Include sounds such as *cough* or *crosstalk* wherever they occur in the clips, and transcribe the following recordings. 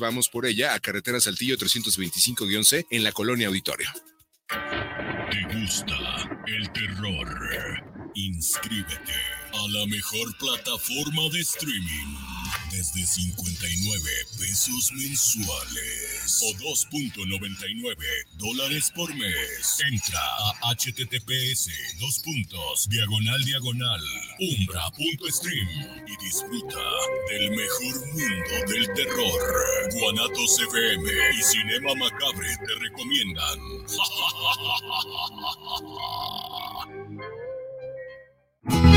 Vamos por ella a carretera Saltillo 325-C en la colonia Auditorio. ¿Te gusta el terror? Inscríbete a la mejor plataforma de streaming desde 59 pesos mensuales o 2.99 dólares por mes. Entra a https dos puntos diagonal diagonal umbra.stream y disfruta del mejor mundo del terror. Guanatos FM y Cinema Macabre te recomiendan. *laughs* *laughs*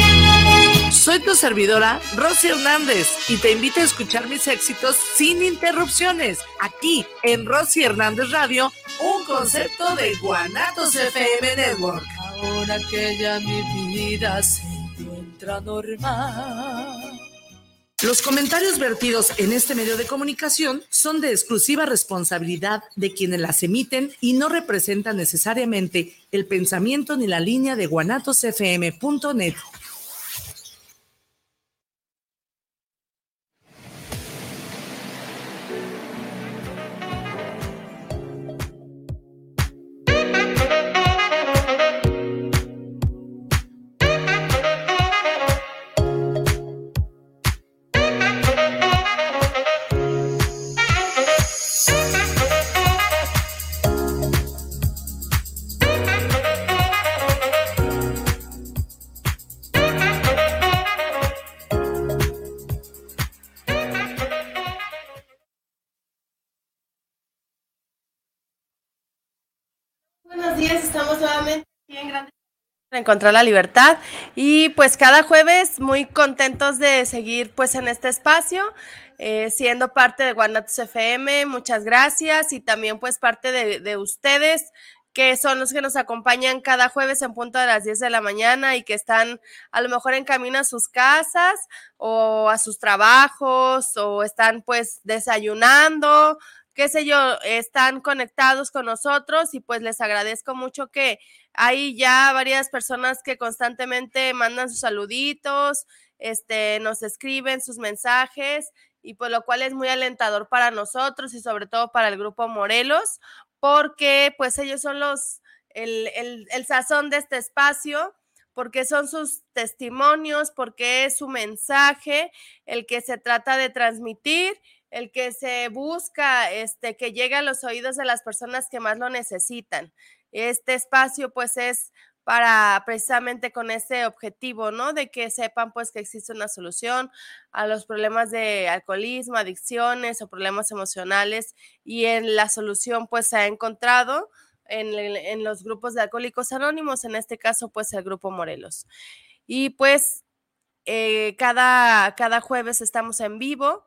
Soy tu servidora, Rosy Hernández, y te invito a escuchar mis éxitos sin interrupciones, aquí en Rosy Hernández Radio, un concepto de Guanatos FM Network. Ahora que ya mi vida se encuentra normal. Los comentarios vertidos en este medio de comunicación son de exclusiva responsabilidad de quienes las emiten y no representan necesariamente el pensamiento ni la línea de guanatosfm.net. encontrar la libertad. Y pues cada jueves muy contentos de seguir pues en este espacio eh, siendo parte de Guanatos FM muchas gracias. Y también pues parte de, de, ustedes que son los que nos acompañan cada jueves en punto de las 10 de la mañana y que están a lo mejor en camino a sus casas o a sus trabajos o están pues desayunando qué sé yo, están conectados con nosotros y pues les agradezco mucho que hay ya varias personas que constantemente mandan sus saluditos, este, nos escriben sus mensajes y pues, lo cual es muy alentador para nosotros y sobre todo para el grupo Morelos, porque pues ellos son los, el, el, el sazón de este espacio porque son sus testimonios, porque es su mensaje el que se trata de transmitir el que se busca este, que llegue a los oídos de las personas que más lo necesitan. Este espacio pues es para precisamente con ese objetivo, ¿no? De que sepan pues que existe una solución a los problemas de alcoholismo, adicciones o problemas emocionales y en la solución pues se ha encontrado en, los grupos de alcohólicos anónimos, en este caso pues el grupo Morelos. Y pues eh, cada, cada jueves estamos en vivo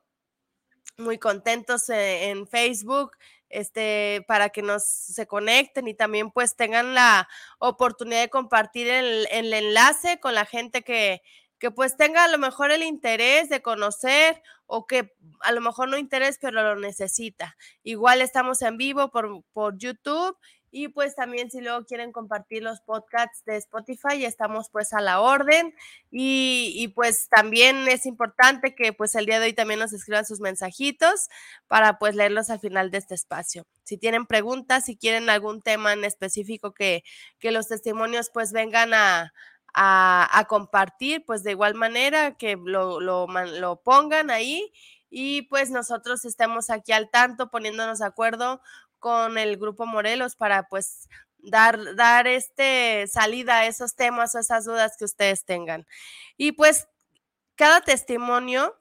muy contentos eh, en Facebook, este, para que nos se conecten y también pues tengan la oportunidad de compartir el, el enlace con la gente que, que pues tenga a lo mejor el interés de conocer o que a lo mejor no interés, pero lo necesita. Igual estamos en vivo por, por YouTube y pues también si luego quieren compartir los podcasts de Spotify, estamos pues a la orden. Y, pues también es importante que pues el día de hoy también nos escriban sus mensajitos para pues leerlos al final de este espacio. Si tienen preguntas, si quieren algún tema en específico que, que los testimonios pues vengan a, a, a compartir, pues de igual manera que lo, lo, lo pongan ahí y pues nosotros estemos aquí al tanto poniéndonos de acuerdo con el grupo Morelos para pues dar, dar este salida a esos temas o esas dudas que ustedes tengan. Y pues cada testimonio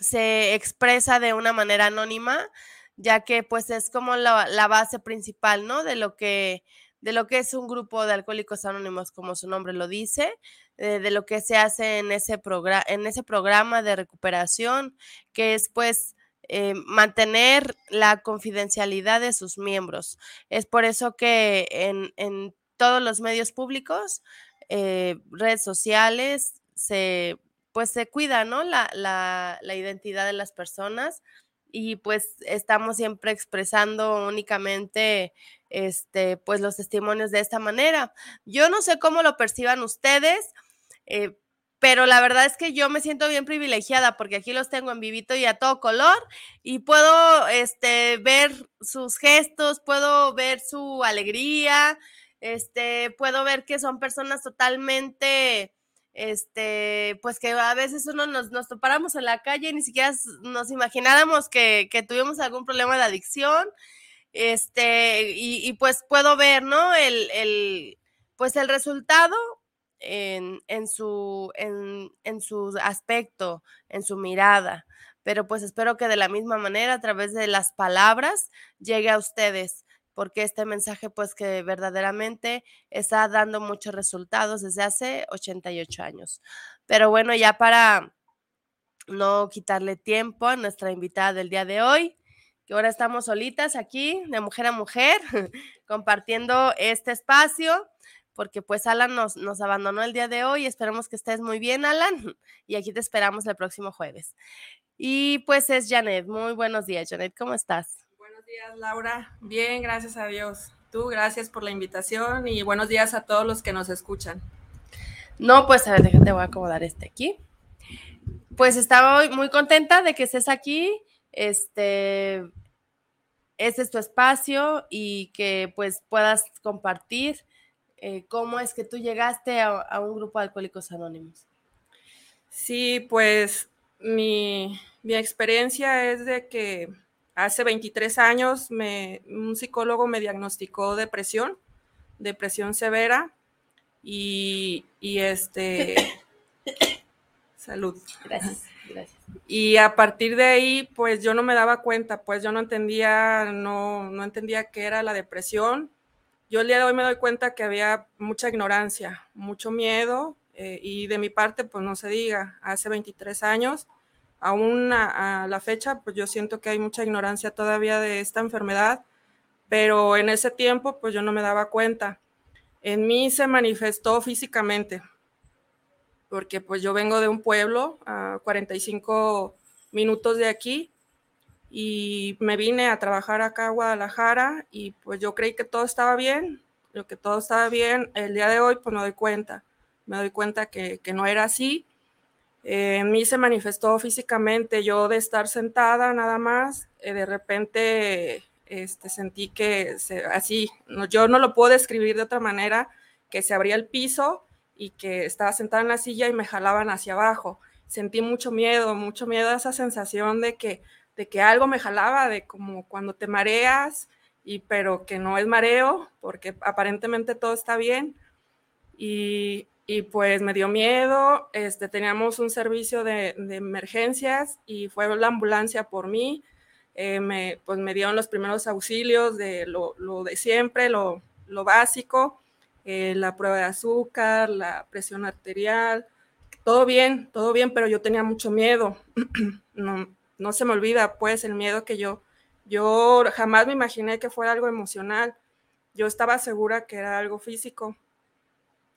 se expresa de una manera anónima, ya que pues es como la, la base principal, ¿no? De lo que de lo que es un grupo de alcohólicos anónimos, como su nombre lo dice, de, de lo que se hace en ese, en ese programa de recuperación, que es pues eh, mantener la confidencialidad de sus miembros. Es por eso que en, en todos los medios públicos, eh, redes sociales, se, pues se cuida, ¿no? La, la, la identidad de las personas y pues estamos siempre expresando únicamente este pues los testimonios de esta manera. Yo no sé cómo lo perciban ustedes. Eh, pero la verdad es que yo me siento bien privilegiada porque aquí los tengo en vivito y a todo color y puedo este, ver sus gestos, puedo ver su alegría, este, puedo ver que son personas totalmente, este, pues que a veces uno nos, nos topáramos en la calle y ni siquiera nos imagináramos que, que tuvimos algún problema de adicción, este, y, y pues puedo ver, ¿no? El, el, pues el resultado en, su, en, en su aspecto, en su mirada. Pero pues espero que de la misma manera, a través de las palabras, llegue a ustedes porque este mensaje pues que verdaderamente está dando muchos resultados desde hace 88 años. Pero bueno, ya para no quitarle tiempo a nuestra invitada del día de hoy, que ahora estamos solitas aquí, de mujer a mujer, *laughs* compartiendo este espacio porque pues Alan nos, nos abandonó el día de hoy. Esperemos que estés muy bien, Alan, *laughs* y aquí te esperamos el próximo jueves. Y pues es Janet. Muy buenos días, Janet, ¿cómo estás? Buenos días, Laura. Bien, gracias a Dios. Tú, gracias por la invitación y buenos días a todos los que nos escuchan. No, pues a ver, déjate, voy a acomodar este aquí. Pues estaba muy contenta de que estés aquí. Este, este es tu espacio y que pues puedas compartir eh, cómo es que tú llegaste a, un grupo de alcohólicos anónimos. Sí, pues mi, experiencia es de que hace 23 años me, un psicólogo me diagnosticó depresión, depresión severa y, y este... *coughs* salud. Gracias, gracias. Y a partir de ahí, pues yo no me daba cuenta, pues yo no entendía, no, no entendía qué era la depresión yo el día de hoy me doy cuenta que había mucha ignorancia, mucho miedo eh, y de mi parte, pues no se diga, hace 23 años, aún a, la fecha, pues yo siento que hay mucha ignorancia todavía de esta enfermedad, pero en ese tiempo, pues yo no me daba cuenta. En mí se manifestó físicamente, porque pues yo vengo de un pueblo a 45 minutos de aquí y me vine a trabajar acá a Guadalajara y pues yo creí que todo estaba bien, lo que todo estaba bien, el día de hoy pues me doy cuenta, me doy cuenta que, que no era así. Eh, en mí se manifestó físicamente, yo de estar sentada nada más, eh, de repente este, sentí que así, yo no lo puedo describir de otra manera, que se abría el piso y que estaba sentada en la silla y me jalaban hacia abajo. Sentí mucho miedo, mucho miedo a esa sensación de que de que algo me jalaba, de como cuando te mareas, y, pero que no es mareo, porque aparentemente todo está bien. Y, y pues me dio miedo, este, teníamos un servicio de, de emergencias y fue la ambulancia por mí. Eh, me, pues me dieron los primeros auxilios de lo, de siempre, lo, lo básico, eh, la prueba de azúcar, la presión arterial, todo bien, todo bien, pero yo tenía mucho miedo. *clears throat* no, no se me olvida pues el miedo que yo, yo jamás me imaginé que fuera algo emocional. Yo estaba segura que era algo físico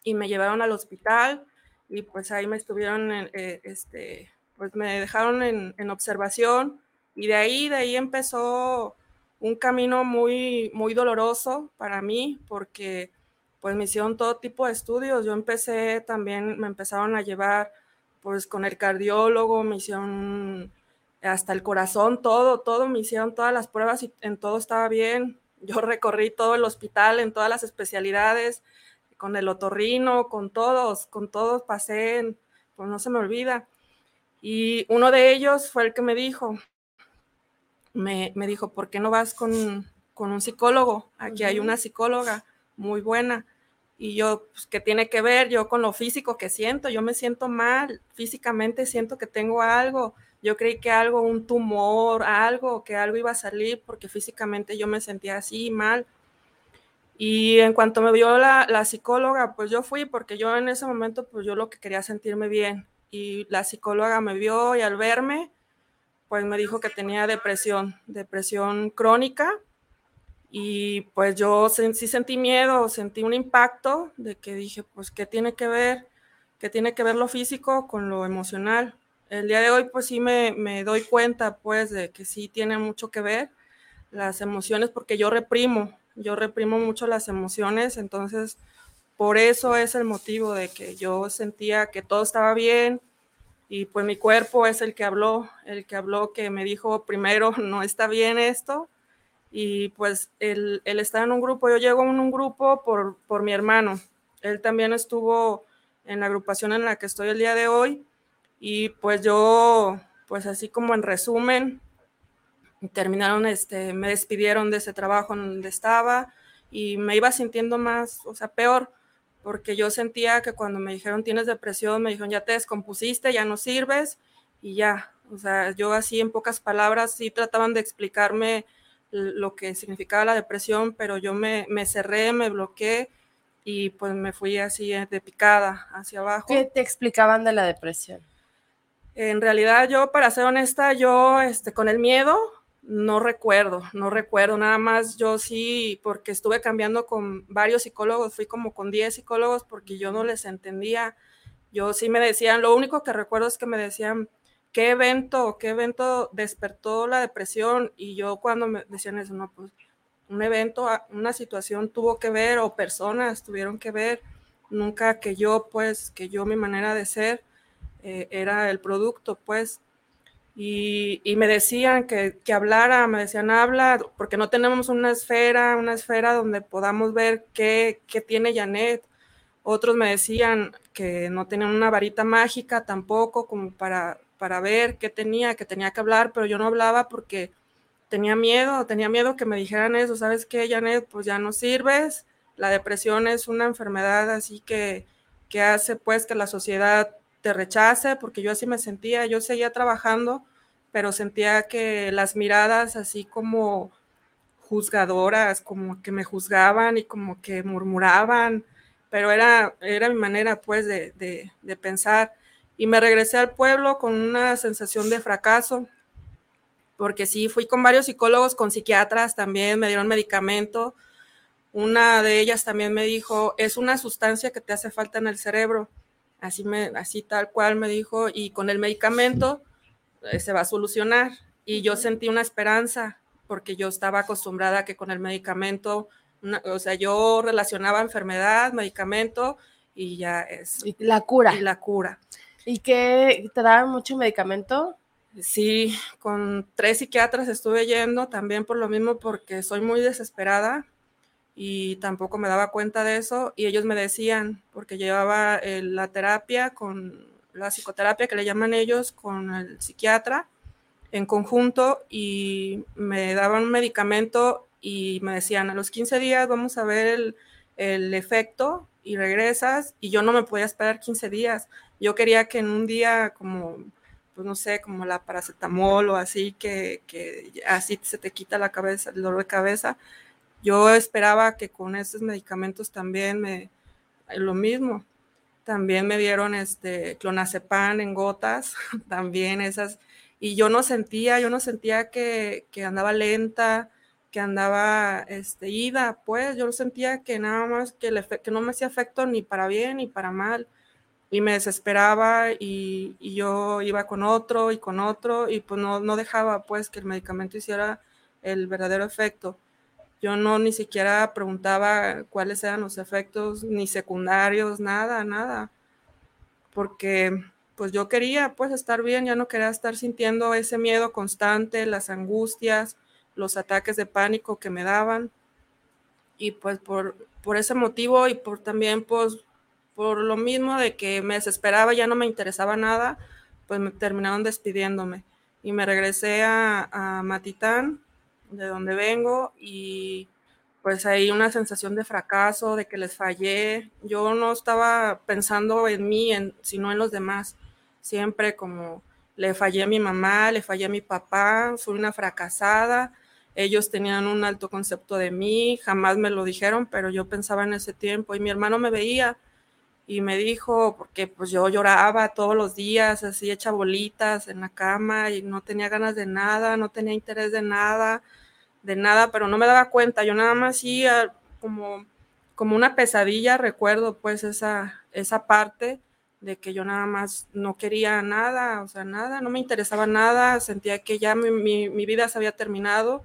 y me llevaron al hospital y pues ahí me estuvieron, eh, este, pues me dejaron en, en, observación y de ahí, de ahí empezó un camino muy, muy doloroso para mí porque pues me hicieron todo tipo de estudios. Yo empecé también, me empezaron a llevar pues con el cardiólogo, me hicieron hasta el corazón, todo, todo, me hicieron todas las pruebas y en todo estaba bien. Yo recorrí todo el hospital en todas las especialidades, con el otorrino, con todos, con todos pasé, pues no se me olvida. Y uno de ellos fue el que me dijo, me, me dijo, ¿por qué no vas con, con un psicólogo? Aquí hay una psicóloga muy buena. Y yo, pues, ¿qué tiene que ver yo con lo físico que siento? Yo me siento mal, físicamente siento que tengo algo, yo creí que algo, un tumor, algo, que algo iba a salir porque físicamente yo me sentía así mal. Y en cuanto me vio la, psicóloga, pues yo fui porque yo en ese momento, pues yo lo que quería sentirme bien. Y la psicóloga me vio y al verme, pues me dijo que tenía depresión, depresión crónica. Y pues yo sí sentí miedo, sentí un impacto de que dije, pues, ¿qué tiene que ver? ¿Qué tiene que ver lo físico con lo emocional? El día de hoy pues sí me, me, doy cuenta pues de que sí tiene mucho que ver las emociones porque yo reprimo, yo reprimo mucho las emociones, entonces por eso es el motivo de que yo sentía que todo estaba bien y pues mi cuerpo es el que habló, el que habló que me dijo primero *laughs* no está bien esto y pues él, él está en un grupo, yo llego en un grupo por, por mi hermano, él también estuvo en la agrupación en la que estoy el día de hoy y pues yo, pues así como en resumen, terminaron, este, me despidieron de ese trabajo en donde estaba y me iba sintiendo más, o sea, peor, porque yo sentía que cuando me dijeron tienes depresión, me dijeron ya te descompusiste, ya no sirves y ya, o sea, yo así en pocas palabras sí trataban de explicarme lo que significaba la depresión, pero yo me, me cerré, me bloqueé y pues me fui así de picada hacia abajo. ¿Qué te explicaban de la depresión? En realidad yo, para ser honesta, yo este, con el miedo no recuerdo, no recuerdo, nada más yo sí, porque estuve cambiando con varios psicólogos, fui como con 10 psicólogos porque yo no les entendía. Yo sí me decían, lo único que recuerdo es que me decían, ¿qué evento, qué evento despertó la depresión? Y yo cuando me decían eso, no, pues un evento, una situación tuvo que ver o personas tuvieron que ver, nunca que yo, pues, que yo mi manera de ser eh, era el producto, pues. Y, me decían que, que, hablara, me decían habla, porque no tenemos una esfera, una esfera donde podamos ver qué, qué tiene Janet. Otros me decían que no tenían una varita mágica tampoco, como para, para ver qué tenía, que tenía que hablar, pero yo no hablaba porque tenía miedo, tenía miedo que me dijeran eso, ¿sabes qué, Janet? Pues ya no sirves, la depresión es una enfermedad así que, que hace pues que la sociedad te rechace, porque yo así me sentía, yo seguía trabajando, pero sentía que las miradas así como juzgadoras, como que me juzgaban y como que murmuraban, pero era, era mi manera pues de, de, de pensar. Y me regresé al pueblo con una sensación de fracaso, porque sí, fui con varios psicólogos, con psiquiatras también, me dieron medicamento. Una de ellas también me dijo, es una sustancia que te hace falta en el cerebro. Así, me, así tal cual me dijo, y con el medicamento eh, se va a solucionar. Y yo sentí una esperanza, porque yo estaba acostumbrada a que con el medicamento, o sea, yo relacionaba enfermedad, medicamento, y ya es. Y la cura. Y la cura. ¿Y qué te daban mucho medicamento? Sí, con tres psiquiatras estuve yendo también por lo mismo porque soy muy desesperada y tampoco me daba cuenta de eso y ellos me decían, porque llevaba la terapia con la psicoterapia que le llaman ellos con el psiquiatra en conjunto y me daban un medicamento y me decían a los 15 días vamos a ver el, el efecto y regresas y yo no me podía esperar 15 días. Yo quería que en un día como pues no sé, como la paracetamol o así, que, que así se te quita la cabeza, el dolor de cabeza. Yo esperaba que con esos medicamentos también me, lo mismo. También me dieron este clonazepam en gotas, *laughs* también esas, y yo no sentía, yo no sentía que, que andaba lenta, que andaba este, ida, pues yo sentía que nada más que, que no me hacía efecto ni para bien ni para mal y me desesperaba y, yo iba con otro y con otro y pues no, no dejaba pues que el medicamento hiciera el verdadero efecto. Yo no ni siquiera preguntaba cuáles eran los efectos, ni secundarios, nada, nada, porque pues yo quería pues estar bien, ya no quería estar sintiendo ese miedo constante, las angustias, los ataques de pánico que me daban. Y pues por, por ese motivo y por también pues por lo mismo de que me desesperaba, ya no me interesaba nada, pues me terminaron despidiéndome. Y me regresé a, a Matitán, de donde vengo, y pues ahí una sensación de fracaso, de que les fallé. Yo no estaba pensando en mí, sino en los demás. Siempre como le fallé a mi mamá, le fallé a mi papá, soy una fracasada. Ellos tenían un alto concepto de mí, jamás me lo dijeron, pero yo pensaba en ese tiempo y mi hermano me veía y me dijo, porque pues yo lloraba todos los días, así hecha bolitas en la cama y no tenía ganas de nada, no tenía interés de nada, de nada, pero no me daba cuenta, yo nada más sí como, como una pesadilla, recuerdo pues esa, esa parte de que yo nada más no quería nada, o sea, nada, no me interesaba nada, sentía que ya mi, mi, mi vida se había terminado,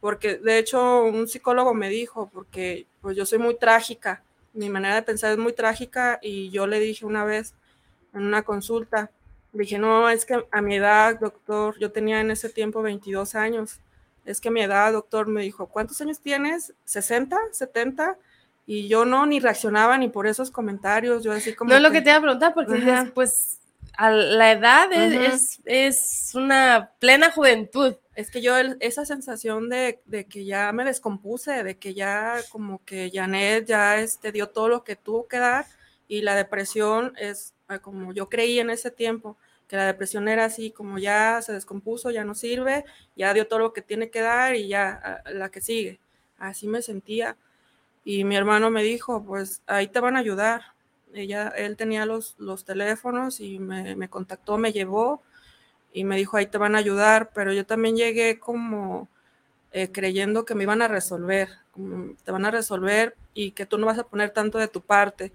porque de hecho un psicólogo me dijo, porque pues yo soy muy trágica, mi manera de pensar es muy trágica y yo le dije una vez en una consulta, dije, no, es que a mi edad, doctor, yo tenía en ese tiempo 22 años, es que a mi edad, doctor, me dijo, ¿cuántos años tienes? ¿60? ¿70? Y yo no, ni reaccionaba ni por esos comentarios, yo así como... No es lo que te iba a preguntar, porque pues a la edad es, es, una plena juventud. Es que yo esa sensación de, de, que ya me descompuse, de que ya como que Janet ya este, dio todo lo que tuvo que dar y la depresión es ah, como yo creí en ese tiempo, que la depresión era así como ya se descompuso, ya no sirve, ya dio todo lo que tiene que dar y ya la que sigue. Así me sentía. Y mi hermano me dijo, pues ahí te van a ayudar ella, él tenía los, los teléfonos y me, me, contactó, me llevó y me dijo, ahí te van a ayudar, pero yo también llegué como eh, creyendo que me iban a resolver, te van a resolver y que tú no vas a poner tanto de tu parte,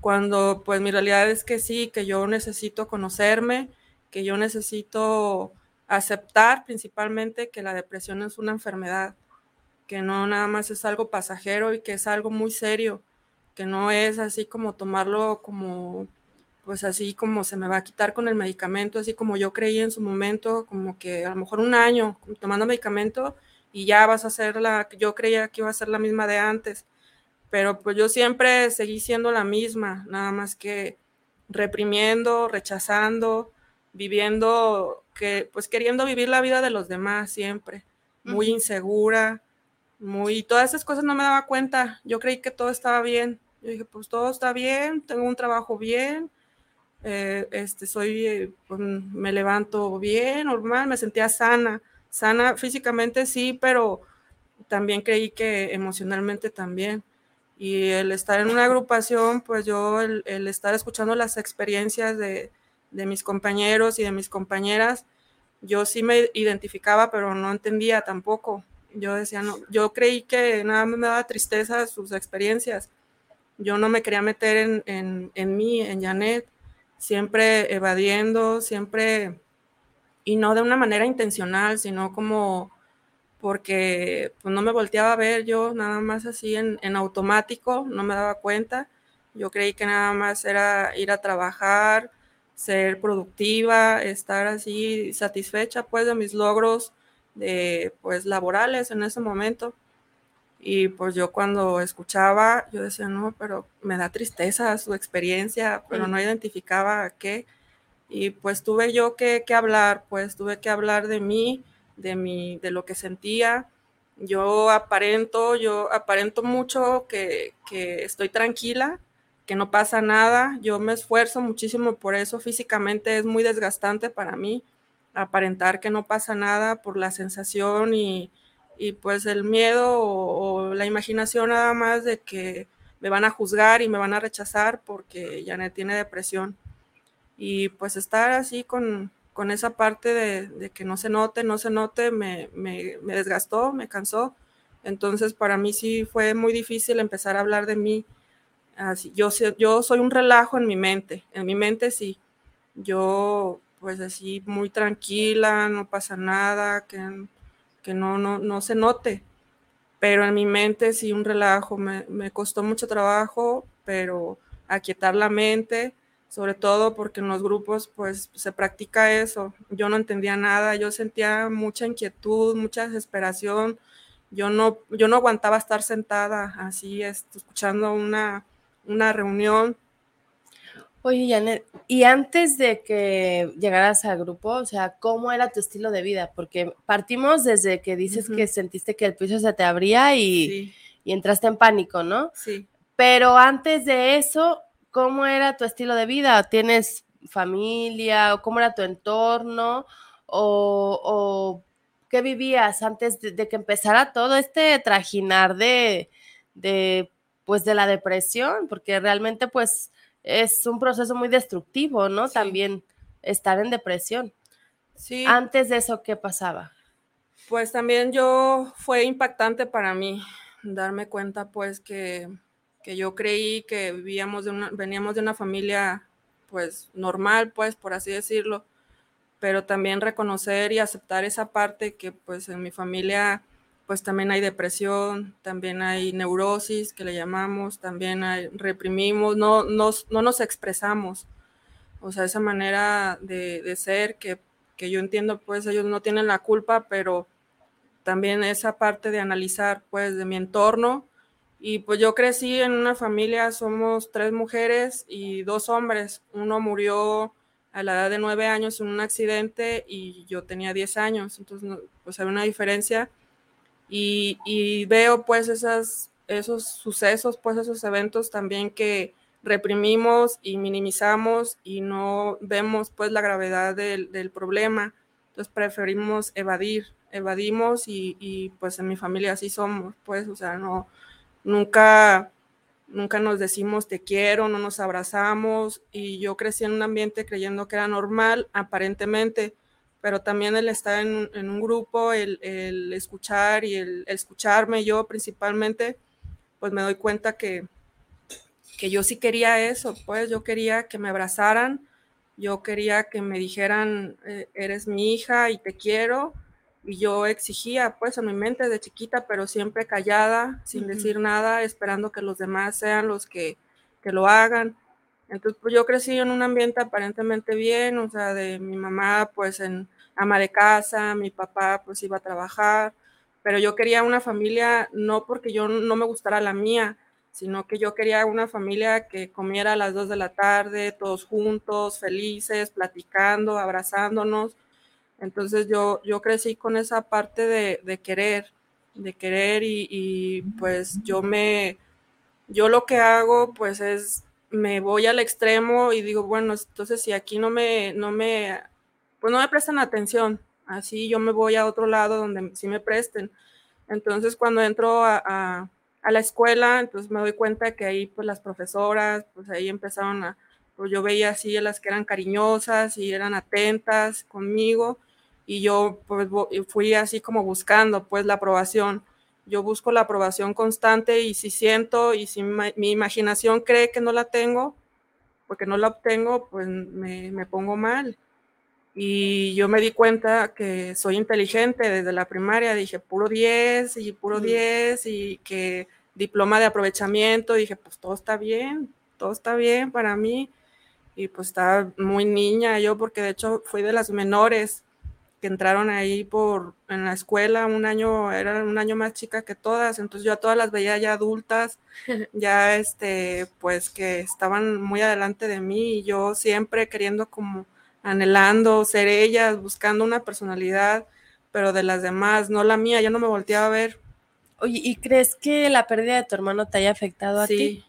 cuando pues mi realidad es que sí, que yo necesito conocerme, que yo necesito aceptar principalmente que la depresión es una enfermedad, que no nada más es algo pasajero y que es algo muy serio que no es así como tomarlo como, pues así como se me va a quitar con el medicamento, así como yo creí en su momento, como que a lo mejor un año tomando medicamento y ya vas a ser la, yo creía que iba a ser la misma de antes, pero pues yo siempre seguí siendo la misma, nada más que reprimiendo, rechazando, viviendo, que pues queriendo vivir la vida de los demás siempre, muy insegura, muy, todas esas cosas no me daba cuenta. Yo creí que todo estaba bien. Yo dije, pues todo está bien, tengo un trabajo bien, eh, este, soy, eh, pues, me levanto bien, normal, me sentía sana, sana físicamente sí, pero también creí que emocionalmente también. Y el estar en una agrupación, pues yo, el, el estar escuchando las experiencias de, de mis compañeros y de mis compañeras, yo sí me identificaba, pero no entendía tampoco yo decía, no, yo creí que nada me daba tristeza sus experiencias. Yo no me quería meter en, en, en mí, en Janet, siempre evadiendo, siempre, y no de una manera intencional, sino como porque pues, no me volteaba a ver yo, nada más así en, en automático, no me daba cuenta. Yo creí que nada más era ir a trabajar, ser productiva, estar así satisfecha pues de mis logros de pues laborales en ese momento. Y pues yo cuando escuchaba, yo decía, no, pero me da tristeza su experiencia, pero no identificaba qué. Y pues tuve yo que, que, hablar, pues tuve que hablar de mí, de mí, de lo que sentía. Yo aparento, yo aparento mucho que, que estoy tranquila, que no pasa nada. Yo me esfuerzo muchísimo por eso. Físicamente es muy desgastante para mí aparentar que no pasa nada por la sensación y, y pues el miedo o, la imaginación nada más de que me van a juzgar y me van a rechazar porque Janet tiene depresión. Y pues estar así con, con esa parte de, que no se note, no se note, me, desgastó, me cansó. Entonces para mí sí fue muy difícil empezar a hablar de mí. Así, yo, soy un relajo en mi mente, en mi mente sí. Yo pues así muy tranquila, no pasa nada, que, que no, no, no se note. Pero en mi mente sí un relajo, me, me costó mucho trabajo, pero aquietar la mente, sobre todo porque en los grupos pues se practica eso. Yo no entendía nada, yo sentía mucha inquietud, mucha desesperación. Yo no, yo no aguantaba estar sentada así, escuchando una, una reunión Oye, Janet, y antes de que llegaras al grupo, o sea, ¿cómo era tu estilo de vida? Porque partimos desde que dices que sentiste que el piso se te abría y, y, entraste en pánico, ¿no? Sí. Pero antes de eso, ¿cómo era tu estilo de vida? ¿Tienes familia? ¿O cómo era tu entorno? ¿O, o qué vivías antes de, de, que empezara todo este trajinar de, de, pues, de la depresión? Porque realmente, pues es un proceso muy destructivo, ¿no? También estar en depresión. Sí. Antes de eso, ¿qué pasaba? Pues también yo fue impactante para mí darme cuenta pues que, que yo creí que vivíamos de una, veníamos de una familia pues normal, pues por así decirlo, pero también reconocer y aceptar esa parte que pues en mi familia pues también hay depresión, también hay neurosis que le llamamos, también hay, reprimimos, no, no, no nos expresamos. O sea, esa manera de, de ser que, que, yo entiendo, pues ellos no tienen la culpa, pero también esa parte de analizar, pues, de mi entorno. Y pues yo crecí en una familia, somos tres mujeres y dos hombres. Uno murió a la edad de nueve años en un accidente y yo tenía diez años, entonces pues hay una diferencia y, y, veo pues esas, esos sucesos, pues esos eventos también que reprimimos y minimizamos y no vemos pues la gravedad del, del problema, entonces preferimos evadir, evadimos y, y, pues en mi familia así somos, pues o sea, no, nunca nunca nos decimos te quiero, no nos abrazamos y yo crecí en un ambiente creyendo que era normal, aparentemente, pero también el estar en, en un grupo, el, el, escuchar y el, escucharme yo principalmente, pues me doy cuenta que, que yo sí quería eso, pues yo quería que me abrazaran, yo quería que me dijeran, eh, eres mi hija y te quiero, yo exigía pues en mi mente de chiquita, pero siempre callada, sin uh -huh. decir nada, esperando que los demás sean los que, que lo hagan. Entonces pues yo crecí en un ambiente aparentemente bien, o sea, de mi mamá pues en ama de casa, mi papá pues iba a trabajar, pero yo quería una familia no porque yo no me gustara la mía, sino que yo quería una familia que comiera a las dos de la tarde, todos juntos, felices, platicando, abrazándonos entonces yo, yo crecí con esa parte de, de querer, de querer y, y, pues yo me, yo lo que hago pues es, me voy al extremo y digo, bueno, entonces si aquí no me, no me, pues no me prestan atención, así yo me voy a otro lado donde sí me presten. Entonces cuando entro a, a, a la escuela, entonces me doy cuenta que ahí pues las profesoras, pues ahí empezaron a, pues yo veía así a las que eran cariñosas y eran atentas conmigo y yo pues fui así como buscando pues la aprobación. Yo busco la aprobación constante y si siento y si mi imaginación cree que no la tengo, porque no la obtengo, pues me, me pongo mal. Y yo me di cuenta que soy inteligente desde la primaria, dije puro 10 y puro 10 y que diploma de aprovechamiento, dije pues todo está bien, todo está bien para mí. Y pues estaba muy niña yo porque de hecho fui de las menores que entraron ahí por en la escuela un año era un año más chica que todas entonces yo a todas las veía ya adultas *laughs* ya este pues que estaban muy adelante de mí y yo siempre queriendo como anhelando ser ellas buscando una personalidad pero de las demás no la mía yo no me volteaba a ver. Oye y crees que la pérdida de tu hermano te haya afectado a sí. ti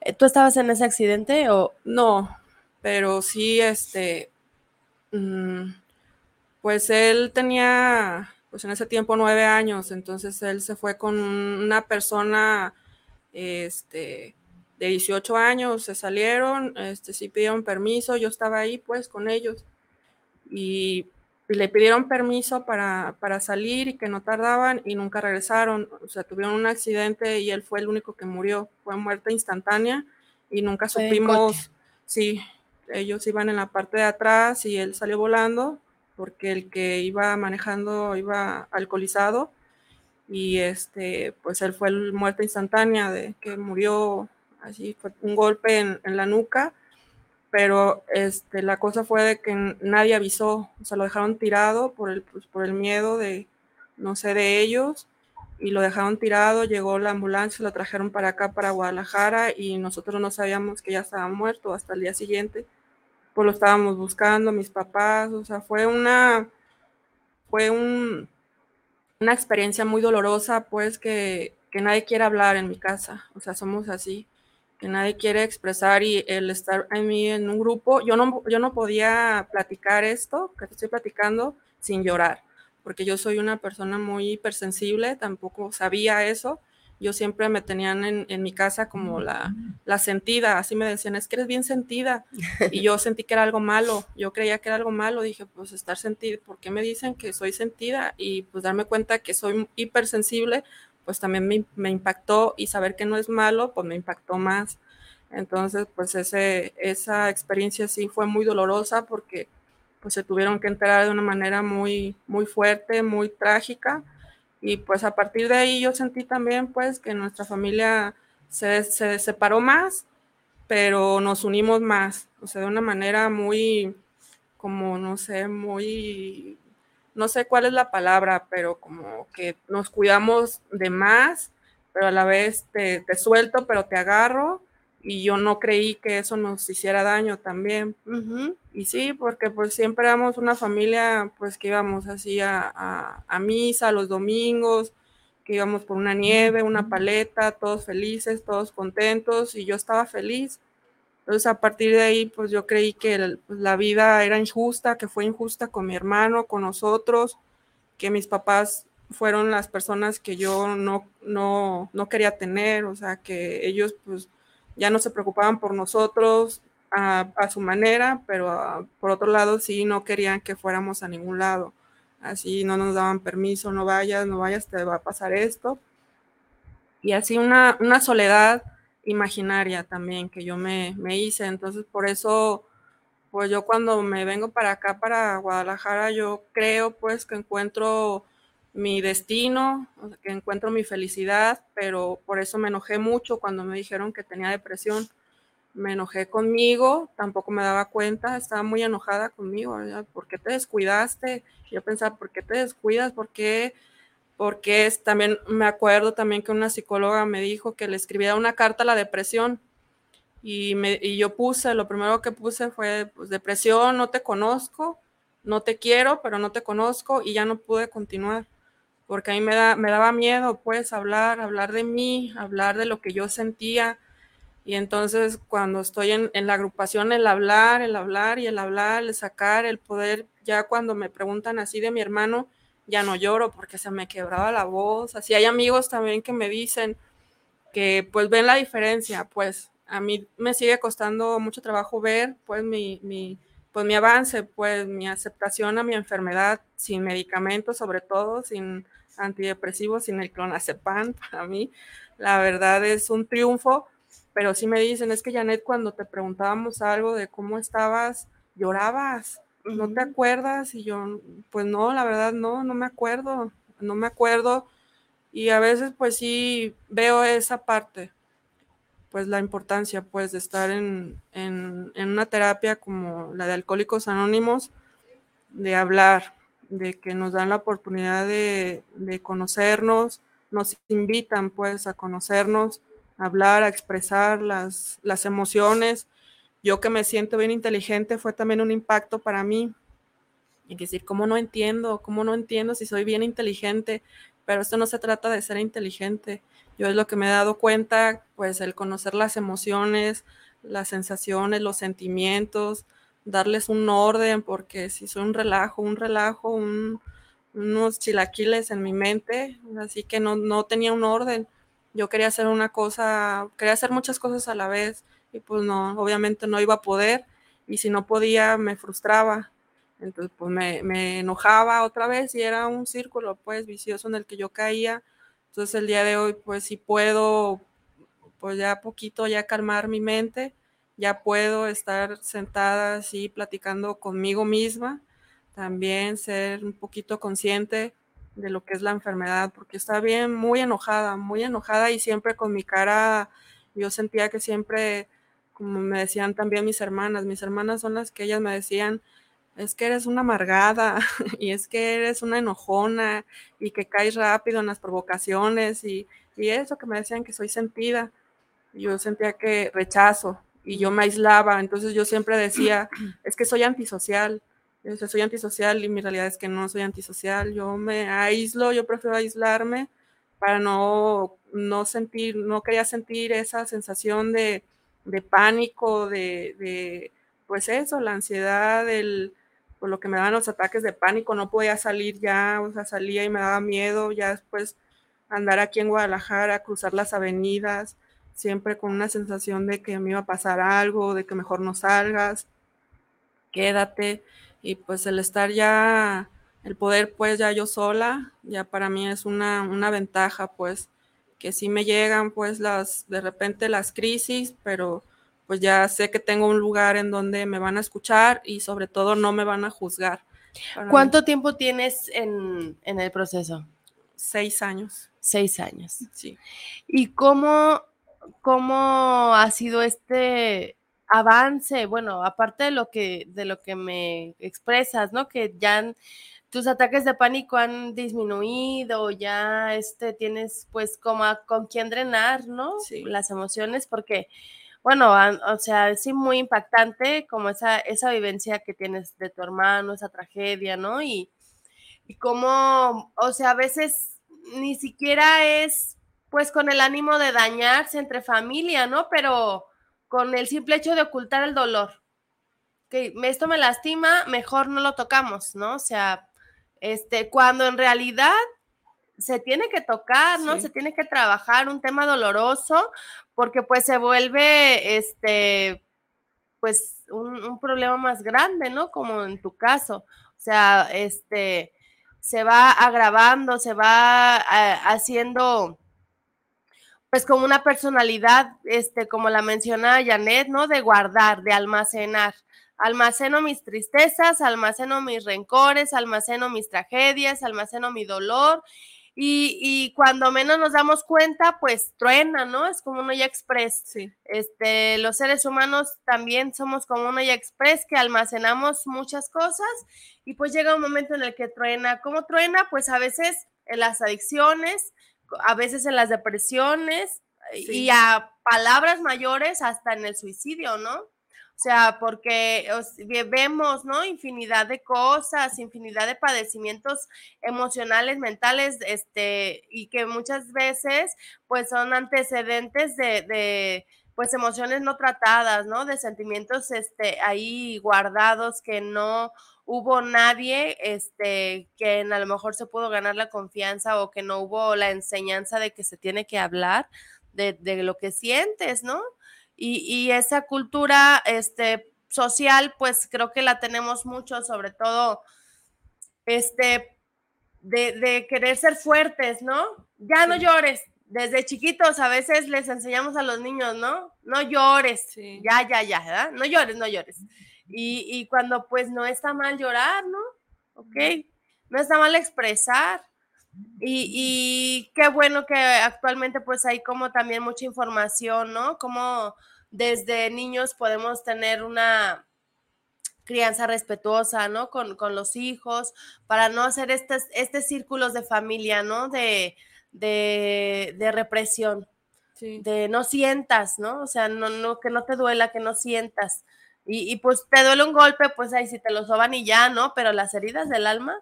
eh, tú estabas en ese accidente o no pero sí este mmm, pues él tenía, pues en ese tiempo nueve años, entonces él se fue con una persona, este, de 18 años, se salieron, este, sí pidieron permiso, yo estaba ahí pues con ellos y, y le pidieron permiso para, para, salir y que no tardaban y nunca regresaron, o sea, tuvieron un accidente y él fue el único que murió, fue muerte instantánea y nunca supimos, sí, ellos iban en la parte de atrás y él salió volando porque el que iba manejando iba alcoholizado y este, pues él fue el muerte instantánea de que murió así, fue un golpe en, en, la nuca, pero este, la cosa fue de que nadie avisó, o sea, lo dejaron tirado por el, pues, por el miedo de, no sé, de ellos, y lo dejaron tirado, llegó la ambulancia, lo trajeron para acá, para Guadalajara, y nosotros no sabíamos que ya estaba muerto hasta el día siguiente pues lo estábamos buscando, mis papás, o sea, fue una, fue un, una experiencia muy dolorosa, pues que, que nadie quiere hablar en mi casa, o sea, somos así, que nadie quiere expresar y el estar en mí en un grupo, yo no, yo no podía platicar esto que te estoy platicando sin llorar, porque yo soy una persona muy hipersensible, tampoco sabía eso, yo siempre me tenían en, en mi casa como la, la, sentida, así me decían, es que eres bien sentida. *laughs* Y yo sentí que era algo malo, yo creía que era algo malo, dije, pues estar sentida, ¿por qué me dicen que soy sentida? Y pues darme cuenta que soy hipersensible, pues también me, me impactó y saber que no es malo, pues me impactó más. Entonces, pues ese, esa experiencia sí fue muy dolorosa porque pues se tuvieron que enterar de una manera muy, muy fuerte, muy trágica Y pues a partir de ahí yo sentí también pues que nuestra familia se, se separó más, pero nos unimos más, o sea, de una manera muy, como, no sé, muy, no sé cuál es la palabra, pero como que nos cuidamos de más, pero a la vez te, te suelto, pero te agarro y yo no creí que eso nos hiciera daño también. Y sí, porque pues siempre éramos una familia pues que íbamos así a, a, misa los domingos, que íbamos por una nieve, una paleta, todos felices, todos contentos y yo estaba feliz. Entonces a partir de ahí pues yo creí que pues, la vida era injusta, que fue injusta con mi hermano, con nosotros, que mis papás fueron las personas que yo no, no, no quería tener, o sea, que ellos pues ya no se preocupaban por nosotros a, su manera, pero ah, por otro lado sí no querían que fuéramos a ningún lado. Así no nos daban permiso, no vayas, no vayas, te va a pasar esto. Y así una, una soledad imaginaria también que yo me, me hice. Entonces por eso, pues yo cuando me vengo para acá, para Guadalajara, yo creo pues que encuentro mi destino, que encuentro mi felicidad, pero por eso me enojé mucho cuando me dijeron que tenía depresión. Me enojé conmigo, tampoco me daba cuenta, estaba muy enojada conmigo. ¿Por qué te descuidaste? Yo pensaba, ¿por qué te descuidas? ¿Por qué? Porque es, también me acuerdo también que una psicóloga me dijo que le escribiera una carta a la depresión y, me, y yo puse, lo primero que puse fue, pues, depresión, no te conozco, no te quiero, pero no te conozco y ya no pude continuar porque a mí me, da, me daba miedo, pues, hablar, hablar de mí, hablar de lo que yo sentía. Y entonces cuando estoy en, la agrupación, el hablar, el hablar y el hablar, el sacar, el poder, ya cuando me preguntan así de mi hermano, ya no lloro porque se me quebraba la voz. Así hay amigos también que me dicen que pues ven la diferencia, pues a mí me sigue costando mucho trabajo ver pues mi, mi pues mi avance, pues mi aceptación a mi enfermedad sin medicamentos, sobre todo sin antidepresivos, sin el clonazepam, *laughs* para mí, la verdad es un triunfo, pero sí me dicen, es que Janet, cuando te preguntábamos algo de cómo estabas, llorabas, ¿no te acuerdas? Y yo, pues no, la verdad no, no me acuerdo, no me acuerdo. Y a veces pues sí veo esa parte, pues la importancia pues de estar en, una terapia como la de Alcohólicos Anónimos, de hablar, de que nos dan la oportunidad de, conocernos, nos invitan pues a conocernos, hablar, a expresar las, las emociones. Yo que me siento bien inteligente fue también un impacto para mí. Y decir, ¿cómo no entiendo? ¿Cómo no entiendo si soy bien inteligente? Pero esto no se trata de ser inteligente, yo es lo que me he dado cuenta, pues el conocer las emociones, las sensaciones, los sentimientos, darles un orden, porque si soy un relajo, un relajo, unos chilaquiles en mi mente, así que no, no tenía un orden. Yo quería hacer una cosa, quería hacer muchas cosas a la vez y pues no, obviamente no iba a poder y si no podía me frustraba. Entonces pues me, me enojaba otra vez y era un círculo pues vicioso en el que yo caía entonces el día de hoy, pues si puedo, pues ya poquito ya calmar mi mente, ya puedo estar sentada así platicando conmigo misma, también ser un poquito consciente de lo que es la enfermedad, porque está bien muy enojada, muy enojada y siempre con mi cara, yo sentía que siempre, como me decían también mis hermanas, mis hermanas son las que ellas me decían, es que eres una amargada *laughs* y es que eres una enojona y que caes rápido en las provocaciones y, eso que me decían que soy sentida. Yo sentía que rechazo y yo me aislaba, entonces yo siempre decía, es que soy antisocial, soy antisocial y mi realidad es que no soy antisocial, yo me aíslo, yo prefiero aislarme para no, no sentir, no quería sentir esa sensación de, pánico, de, de, pues eso, la ansiedad, el, por lo que me daban los ataques de pánico, no podía salir ya, o sea, salía y me daba miedo, ya después andar aquí en Guadalajara, cruzar las avenidas, siempre con una sensación de que me iba a pasar algo, de que mejor no salgas, quédate, y pues el estar ya, el poder pues ya yo sola, ya para mí es una, una ventaja, pues, que sí me llegan pues las, de repente las crisis, pero pues ya sé que tengo un lugar en donde me van a escuchar y sobre todo no me van a juzgar. ¿Cuánto tiempo tienes en, el proceso? seis años. Seis años. Sí. ¿Y cómo, cómo ha sido este avance? Bueno, aparte de lo que, de lo que me expresas, ¿no? Que ya tus ataques de pánico han disminuido, ya este, tienes pues como con quién drenar, ¿no? Las emociones, porque, bueno, o sea, es muy impactante como esa, esa vivencia que tienes de tu hermano, esa tragedia, ¿no? Y, y como, o sea, a veces ni siquiera es pues con el ánimo de dañarse entre familia, ¿no? Pero con el simple hecho de ocultar el dolor. Que esto me lastima, mejor no lo tocamos, ¿no? O sea, este, cuando en realidad se tiene que tocar, ¿no? Se tiene que trabajar un tema doloroso porque pues se vuelve, este, pues un, problema más grande, ¿no? Como en tu caso. O sea, este, se va agravando, se va eh, haciendo pues como una personalidad, este, como la menciona Janet, ¿no? De guardar, de almacenar almaceno mis tristezas, almaceno mis rencores, almaceno mis tragedias, almaceno mi dolor. Y, cuando menos nos damos cuenta, pues truena, ¿no? Es como un olla express. Sí. Este, los seres humanos también somos como un olla express que almacenamos muchas cosas y pues llega un momento en el que truena. ¿Cómo truena? Pues a veces en las adicciones, a veces en las depresiones y a palabras mayores hasta en el suicidio, ¿no? O sea, porque vemos, ¿no? Infinidad de cosas, infinidad de padecimientos emocionales, mentales, este, y que muchas veces, pues, son antecedentes de, de pues, emociones no tratadas, ¿no? De sentimientos, este, ahí guardados que no hubo nadie, este, que a lo mejor se pudo ganar la confianza o que no hubo la enseñanza de que se tiene que hablar de, de lo que sientes, ¿no? y, esa cultura este, social, pues creo que la tenemos mucho, sobre todo este, de, querer ser fuertes, ¿no? Ya no llores. Desde chiquitos a veces les enseñamos a los niños, ¿no? No llores. Ya, ya, ya, ¿verdad? No llores, no llores. Y, y, cuando pues no está mal llorar, ¿no? ¿Ok? No está mal expresar. Y, y, qué bueno que actualmente pues hay como también mucha información, ¿no? Como desde niños podemos tener una crianza respetuosa, ¿no? Con, los hijos, para no hacer estos, estos círculos de familia, ¿no? De, de, represión, de no sientas, ¿no? O sea, no, no, que no te duela, que no sientas. Y, y, pues te duele un golpe, pues ahí si te lo soban y ya, ¿no? Pero las heridas del alma,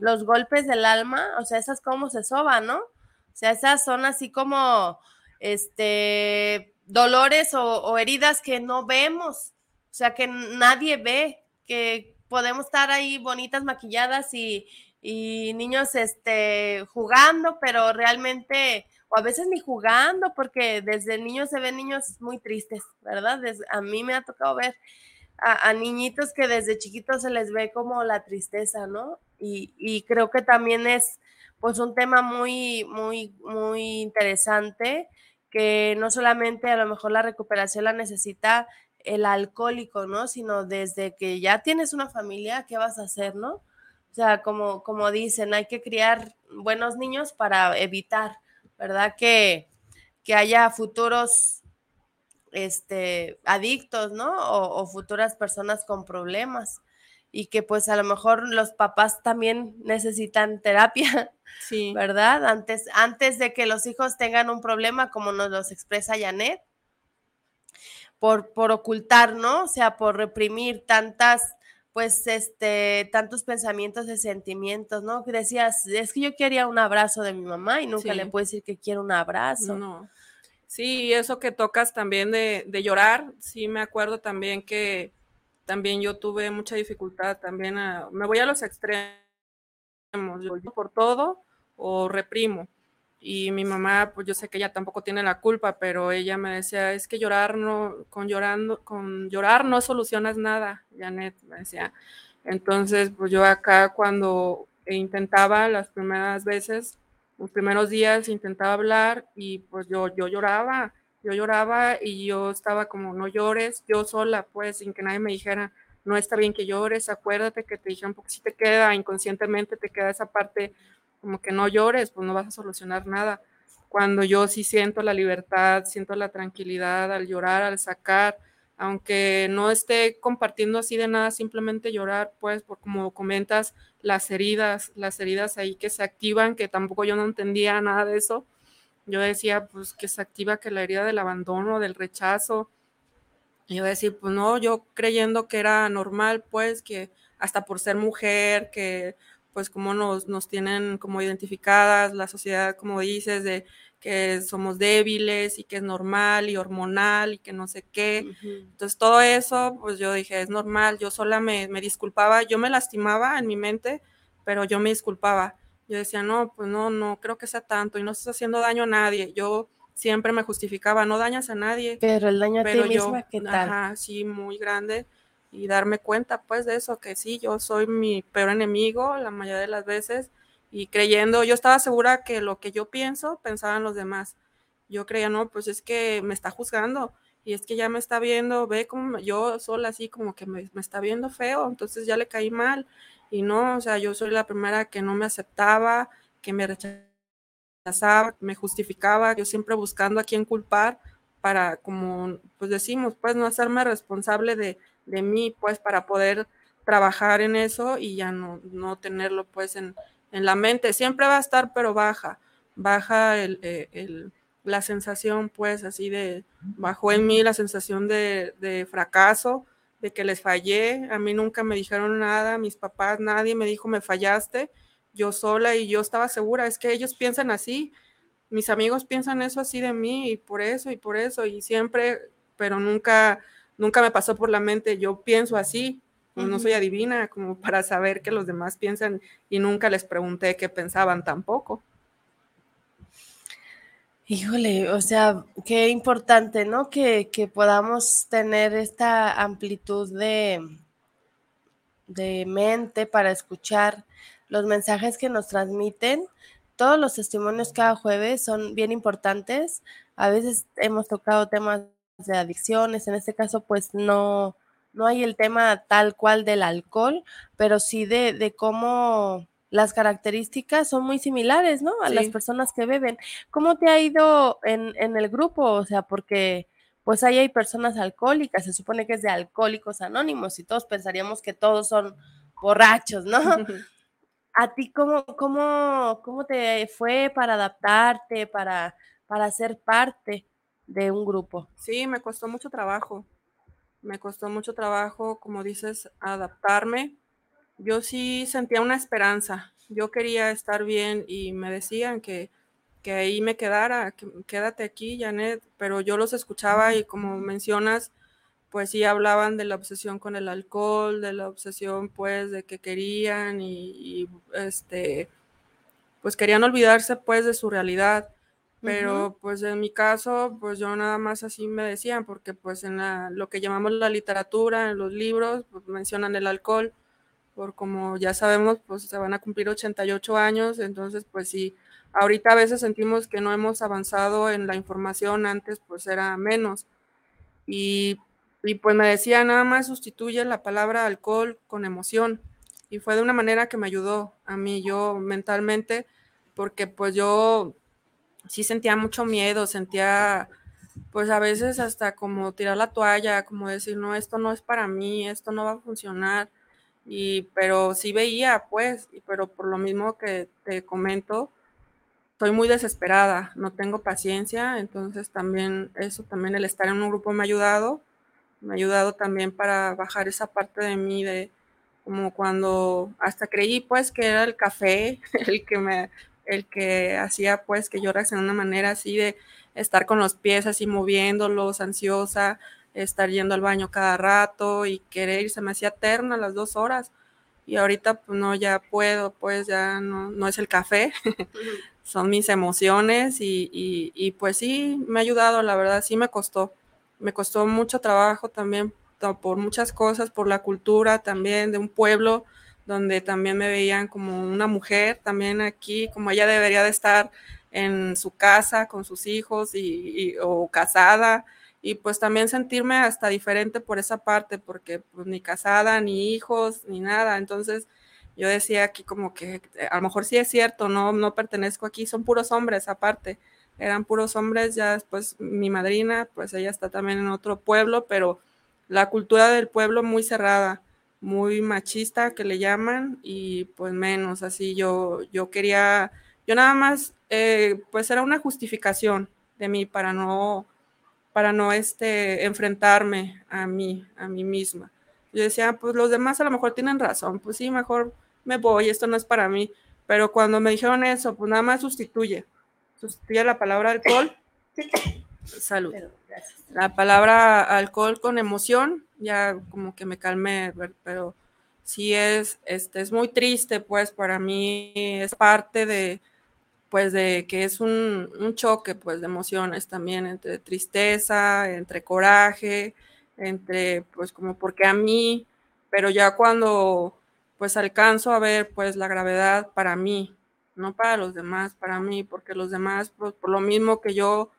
los golpes del alma, o sea, esas como se soban, ¿no? O sea, esas son así como, este, dolores o, heridas que no vemos, o sea, que nadie ve, que podemos estar ahí bonitas, maquilladas y, niños este, jugando, pero realmente, a veces ni jugando, porque desde niños se ven niños muy tristes, ¿verdad? a mí me ha tocado ver a, niñitos que desde chiquitos se les ve como la tristeza, ¿no? Y, creo que también es pues un tema muy, muy, muy interesante que no solamente a lo mejor la recuperación la necesita el alcohólico, ¿no? Sino desde que ya tienes una familia, ¿qué vas a hacer, no? O sea, como, como dicen, hay que criar buenos niños para evitar, ¿verdad? Que, que haya futuros este, adictos, ¿no? O, o, futuras personas con problemas. Y que pues a lo mejor los papás también necesitan terapia, *laughs* sí. ¿verdad? Antes, antes de que los hijos tengan un problema, como nos los expresa Janet, por, por ocultar, ¿no? O sea, por reprimir tantas, pues, este, tantos pensamientos y sentimientos, ¿no? Que decías, es que yo quería un abrazo de mi mamá y nunca le puedo decir que quiero un abrazo. No. Sí, eso que tocas también de, de llorar, sí me acuerdo también que también yo tuve mucha dificultad también, me voy a los extremos yo por todo o reprimo. Y mi mamá, pues yo sé que ella tampoco tiene la culpa, pero ella me decía, es que llorar no, con llorando, con llorar no solucionas nada, Janet, me decía. Entonces, pues yo acá cuando intentaba las primeras veces, los primeros días intentaba hablar y pues yo, yo lloraba, yo lloraba y yo estaba como, no llores, yo sola, pues, sin que nadie me dijera, no está bien que llores, acuérdate que te dijeron, porque si te queda inconscientemente, te queda esa parte como que no llores, pues no vas a solucionar nada. Cuando yo sí siento la libertad, siento la tranquilidad al llorar, al sacar, aunque no esté compartiendo así de nada, simplemente llorar, pues, por como comentas, las heridas, las heridas ahí que se activan, que tampoco yo no entendía nada de eso. Yo decía, pues, que se activa que la herida del abandono, del rechazo. Y yo decía, pues no, yo creyendo que era normal, pues, que hasta por ser mujer, que pues como nos, nos tienen como identificadas, la sociedad, como dices, de que somos débiles y que es normal y hormonal y que no sé qué. Entonces todo eso, pues yo dije, es normal, yo sola me, me, disculpaba, yo me lastimaba en mi mente, pero yo me disculpaba. Yo decía, no, pues no, no creo que sea tanto y no estás haciendo daño a nadie. Yo siempre me justificaba, no dañas a nadie. Pero el daño a ti misma, ¿qué tal? Ajá, sí, muy grande. Y darme cuenta, pues, de eso, que sí, yo soy mi peor enemigo la mayoría de las veces y creyendo, yo estaba segura que lo que yo pienso, pensaban los demás. Yo creía, no, pues es que me está juzgando y es que ya me está viendo, ve como yo sola así como que me, está viendo feo, entonces ya le caí mal. Y no, o sea, yo soy la primera que no me aceptaba, que me rechazaba, me justificaba, yo siempre buscando a quién culpar para, como pues decimos, pues no hacerme responsable de, de mí, pues para poder trabajar en eso y ya no, no tenerlo pues en, en la mente, siempre va a estar, pero baja, baja eh, el, la sensación, pues, así de, bajó en mí la sensación de, de, fracaso, de que les fallé, a mí nunca me dijeron nada, mis papás, nadie me dijo, me fallaste, yo sola y yo estaba segura, es que ellos piensan así, mis amigos piensan eso así de mí y por eso y por eso y siempre, pero nunca, nunca me pasó por la mente, yo pienso así, no soy adivina como para saber qué los demás piensan y nunca les pregunté qué pensaban tampoco. Híjole, o sea, qué importante, ¿no? Que, que podamos tener esta amplitud de, de mente para escuchar los mensajes que nos transmiten. Todos los testimonios cada jueves son bien importantes. A veces hemos tocado temas de adicciones, en este caso pues no, no hay el tema tal cual del alcohol, pero sí de, de cómo las características son muy similares, ¿no? A las personas que beben. ¿Cómo te ha ido en, en, el grupo? O sea, porque pues ahí hay personas alcohólicas, se supone que es de alcohólicos anónimos y todos pensaríamos que todos son borrachos, ¿no? *laughs* ¿A ti cómo, cómo, cómo te fue para adaptarte, para, para ser parte de un grupo? Sí, me costó mucho trabajo me costó mucho trabajo, como dices, adaptarme. Yo sí sentía una esperanza, yo quería estar bien y me decían que, que ahí me quedara, que quédate aquí, Janet, pero yo los escuchaba y como mencionas, pues sí hablaban de la obsesión con el alcohol, de la obsesión pues de que querían y, y este, pues querían olvidarse pues de su realidad pero pues en mi caso, pues yo nada más así me decían, porque pues en la, lo que llamamos la literatura, en los libros, pues mencionan el alcohol, por como ya sabemos, pues se van a cumplir 88 años, entonces pues sí, ahorita a veces sentimos que no hemos avanzado en la información, antes pues era menos. Y, y pues me decía, nada más sustituye la palabra alcohol con emoción. Y fue de una manera que me ayudó a mí, yo mentalmente, porque pues yo sí sentía mucho miedo, sentía pues a veces hasta como tirar la toalla, como decir, no, esto no es para mí, esto no va a funcionar. Y, pero sí veía, pues, pero por lo mismo que te comento, estoy muy desesperada, no tengo paciencia, entonces también eso, también el estar en un grupo me ha ayudado, me ha ayudado también para bajar esa parte de mí de como cuando hasta creí pues que era el café *laughs* el que me el que hacía pues que yo reaccionara de una manera así de estar con los pies así moviéndolos, ansiosa, estar yendo al baño cada rato y querer y se me hacía eterna las dos horas. Y ahorita pues no, ya puedo, pues ya no, no es el café, *laughs* son mis emociones y, y, y, pues sí, me ha ayudado, la verdad, sí me costó. Me costó mucho trabajo también por muchas cosas, por la cultura también de un pueblo donde también me veían como una mujer, también aquí, como ella debería de estar en su casa con sus hijos y, o casada, y pues también sentirme hasta diferente por esa parte, porque pues ni casada, ni hijos, ni nada, entonces yo decía aquí como que eh, a lo mejor sí es cierto, no, no pertenezco aquí, son puros hombres aparte, eran puros hombres, ya después mi madrina, pues ella está también en otro pueblo, pero la cultura del pueblo muy cerrada, muy machista que le llaman y pues menos, así yo, yo quería, yo nada más, eh, pues era una justificación de mí para no, para no este, enfrentarme a mí, a mí misma. Yo decía, pues los demás a lo mejor tienen razón, pues sí, mejor me voy, esto no es para mí. Pero cuando me dijeron eso, pues nada más sustituye, sustituye la palabra alcohol. *coughs* Salud. La palabra alcohol con emoción, ya como que me calmé, pero sí es, este, es muy triste, pues para mí es parte de, pues de que es un, un choque, pues de emociones también, entre tristeza, entre coraje, entre, pues como porque a mí, pero ya cuando pues alcanzo a ver pues la gravedad para mí, no para los demás, para mí, porque los demás, pues, por lo mismo que yo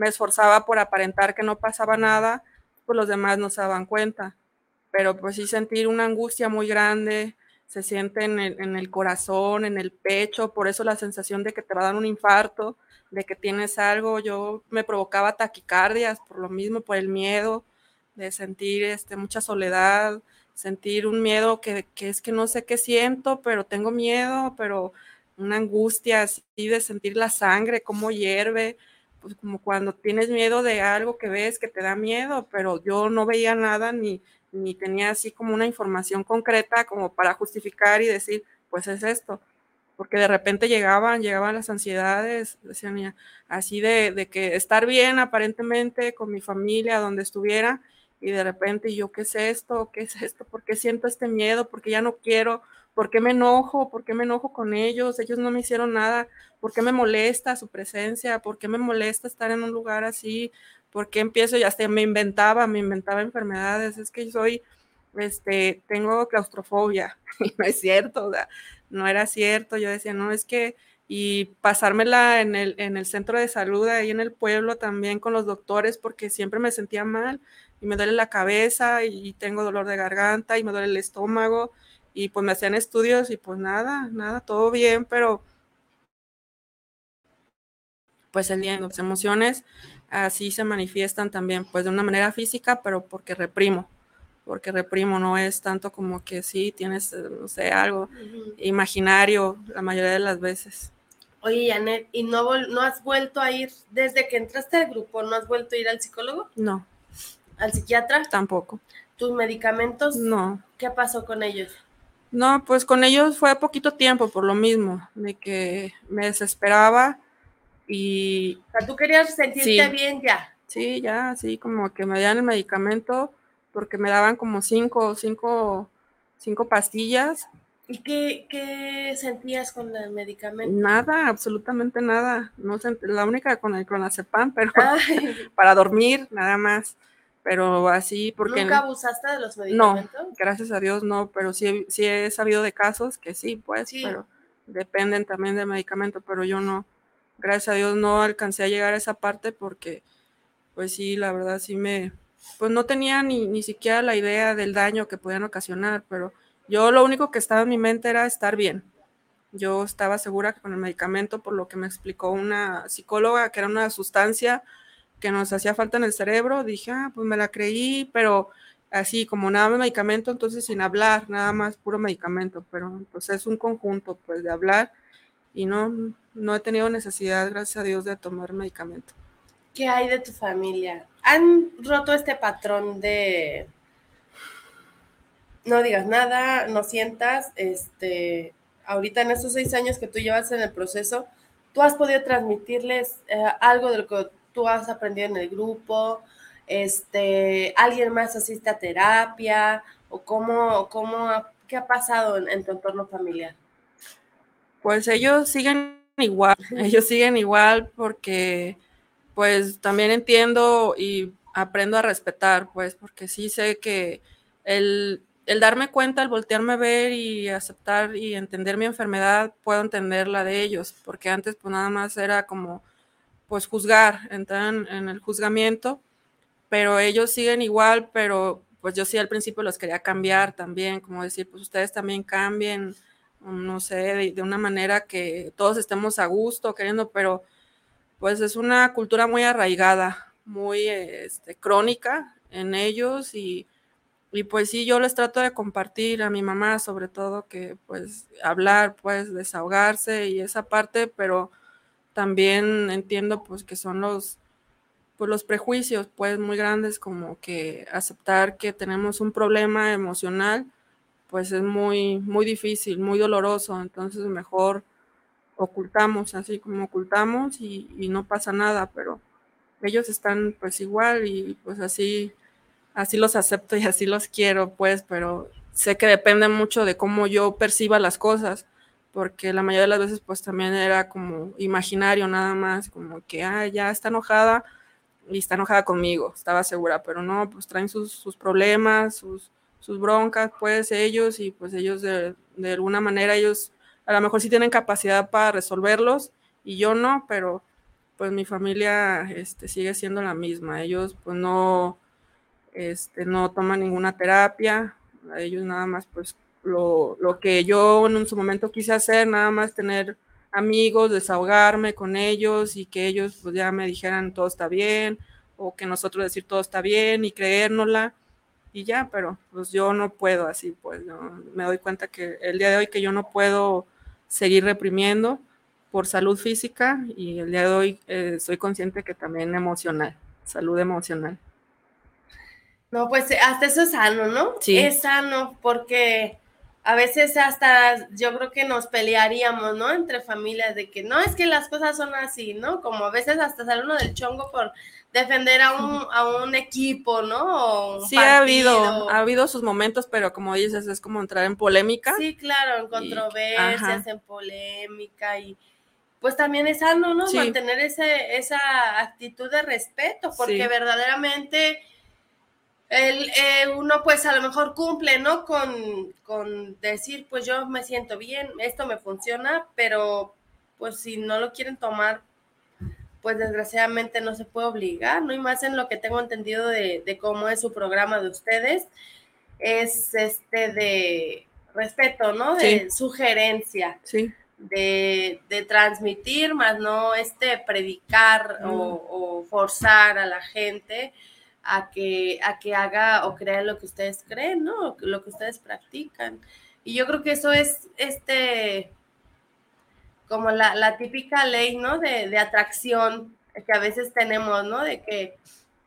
me esforzaba por aparentar que no pasaba nada, pues los demás no se daban cuenta. Pero pues sí sentir una angustia muy grande, se siente en el, en el corazón, en el pecho, por eso la sensación de que te va a dar un infarto, de que tienes algo, yo me provocaba taquicardias por lo mismo, por el miedo, de sentir este, mucha soledad, sentir un miedo que, es que no sé qué siento, pero tengo miedo, pero una angustia así de sentir la sangre, cómo hierve, pues como cuando tienes miedo de algo que ves que te da miedo, pero yo no veía nada ni, ni tenía así como una información concreta como para justificar y decir, pues es esto, porque de repente llegaban, llegaban las ansiedades, decían así de, de que estar bien aparentemente con mi familia, donde estuviera, y de repente yo, ¿qué es esto? ¿Qué es esto? ¿Por qué siento este miedo? ¿Por qué ya no quiero? ¿Por qué me enojo? ¿Por qué me enojo con ellos? Ellos no me hicieron nada. ¿Por qué me molesta su presencia? ¿Por qué me molesta estar en un lugar así? ¿Por qué empiezo y hasta me inventaba, me inventaba enfermedades? Es que soy, este, tengo claustrofobia. *laughs* Y no es cierto, o sea, no era cierto. Yo decía, no, es que y pasármela en el, en el centro de salud ahí en el pueblo también con los doctores porque siempre me sentía mal y me duele la cabeza y tengo dolor de garganta y me duele el estómago y pues me hacían estudios y pues nada, nada, todo bien, pero pues el día las emociones así se manifiestan también, pues de una manera física, pero porque reprimo, porque reprimo, no es tanto como que sí, tienes, no sé, algo imaginario la mayoría de las veces. Oye, Janet, ¿y no, no has vuelto a ir desde que entraste al grupo, no has vuelto a ir al psicólogo? No. ¿Al psiquiatra? Tampoco. ¿Tus medicamentos? No. ¿Qué pasó con ellos? No, pues con ellos fue poquito tiempo por lo mismo, de que me desesperaba y... O sea, tú querías sentirte bien ya. Sí, ya, sí, como que me dieran el medicamento porque me daban como cinco, cinco, cinco pastillas. ¿Y qué, qué sentías con el medicamento? Nada, absolutamente nada. No la única con el clonazepam, pero *laughs* para dormir, nada más pero así porque... ¿Nunca abusaste de los medicamentos? No, gracias a Dios no, pero sí, sí he sabido de casos que sí, pues, pero dependen también del medicamento, pero yo no, gracias a Dios no alcancé a llegar a esa parte porque, pues sí, la verdad sí me, pues no tenía ni, ni siquiera la idea del daño que podían ocasionar, pero yo lo único que estaba en mi mente era estar bien. Yo estaba segura que con el medicamento, por lo que me explicó una psicóloga, que era una sustancia que nos hacía falta en el cerebro, dije, ah, pues me la creí, pero así como nada más medicamento, entonces sin hablar, nada más puro medicamento, pero pues es un conjunto pues de hablar y no, no he tenido necesidad, gracias a Dios, de tomar medicamento. ¿Qué hay de tu familia? ¿Han roto este patrón de no digas nada, no sientas, este, ahorita en esos seis años que tú llevas en el proceso, tú has podido transmitirles eh, algo de lo que tú has aprendido en el grupo, este, alguien más asiste a terapia o cómo, cómo qué ha pasado en, tu entorno familiar. Pues ellos siguen igual, ellos siguen igual porque pues también entiendo y aprendo a respetar, pues porque sí sé que el, el darme cuenta, el voltearme a ver y aceptar y entender mi enfermedad, puedo entender la de ellos, porque antes pues nada más era como pues juzgar, entrar en, el juzgamiento, pero ellos siguen igual, pero pues yo sí al principio los quería cambiar también, como decir, pues ustedes también cambien, no sé, de, una manera que todos estemos a gusto, queriendo, pero pues es una cultura muy arraigada, muy este, crónica en ellos y, y, pues sí, yo les trato de compartir a mi mamá sobre todo que pues hablar, pues desahogarse y esa parte, pero también entiendo pues que son los pues los prejuicios pues muy grandes como que aceptar que tenemos un problema emocional pues es muy muy difícil, muy doloroso, entonces mejor ocultamos así como ocultamos y, y no pasa nada, pero ellos están pues igual y pues así así los acepto y así los quiero pues, pero sé que depende mucho de cómo yo perciba las cosas porque la mayoría de las veces pues también era como imaginario nada más, como que, ah, ya está enojada y está enojada conmigo, estaba segura, pero no, pues traen sus, sus problemas, sus, sus broncas, pues ellos y pues ellos de, de, alguna manera, ellos a lo mejor sí tienen capacidad para resolverlos y yo no, pero pues mi familia este, sigue siendo la misma, ellos pues no, este, no toman ninguna terapia, ellos nada más pues lo, lo, que yo en su momento quise hacer, nada más tener amigos, desahogarme con ellos y que ellos pues ya me dijeran todo está bien o que nosotros decir todo está bien y creérnosla y ya, pero pues yo no puedo así, pues me doy cuenta que el día de hoy que yo no puedo seguir reprimiendo por salud física y el día de hoy eh, soy consciente que también emocional, salud emocional. No, pues hasta eso es sano, ¿no? Sí. Es sano porque a veces hasta yo creo que nos pelearíamos, ¿no? Entre familias de que no es que las cosas son así, ¿no? Como a veces hasta sale uno del chongo por defender a un, a un equipo, ¿no? Un sí, partido. ha habido, ha habido sus momentos, pero como dices, es como entrar en polémica. Sí, claro, en controversias, y, en polémica y pues también es sano, ¿no? Sí. Mantener ese, esa actitud de respeto, porque sí. verdaderamente el, eh, uno pues a lo mejor cumple, ¿no? Con, con, decir, pues yo me siento bien, esto me funciona, pero pues si no lo quieren tomar, pues desgraciadamente no se puede obligar, ¿no? Y más en lo que tengo entendido de, de cómo es su programa de ustedes, es este de respeto, ¿no? De Sí. sugerencia. Sí. De, de transmitir, más no este predicar Mm. o, o forzar a la gente a que, a que haga o crea lo que ustedes creen, ¿no? Lo que ustedes practican. Y yo creo que eso es este como la, la típica ley, ¿no? De, de, atracción que a veces tenemos, ¿no? De que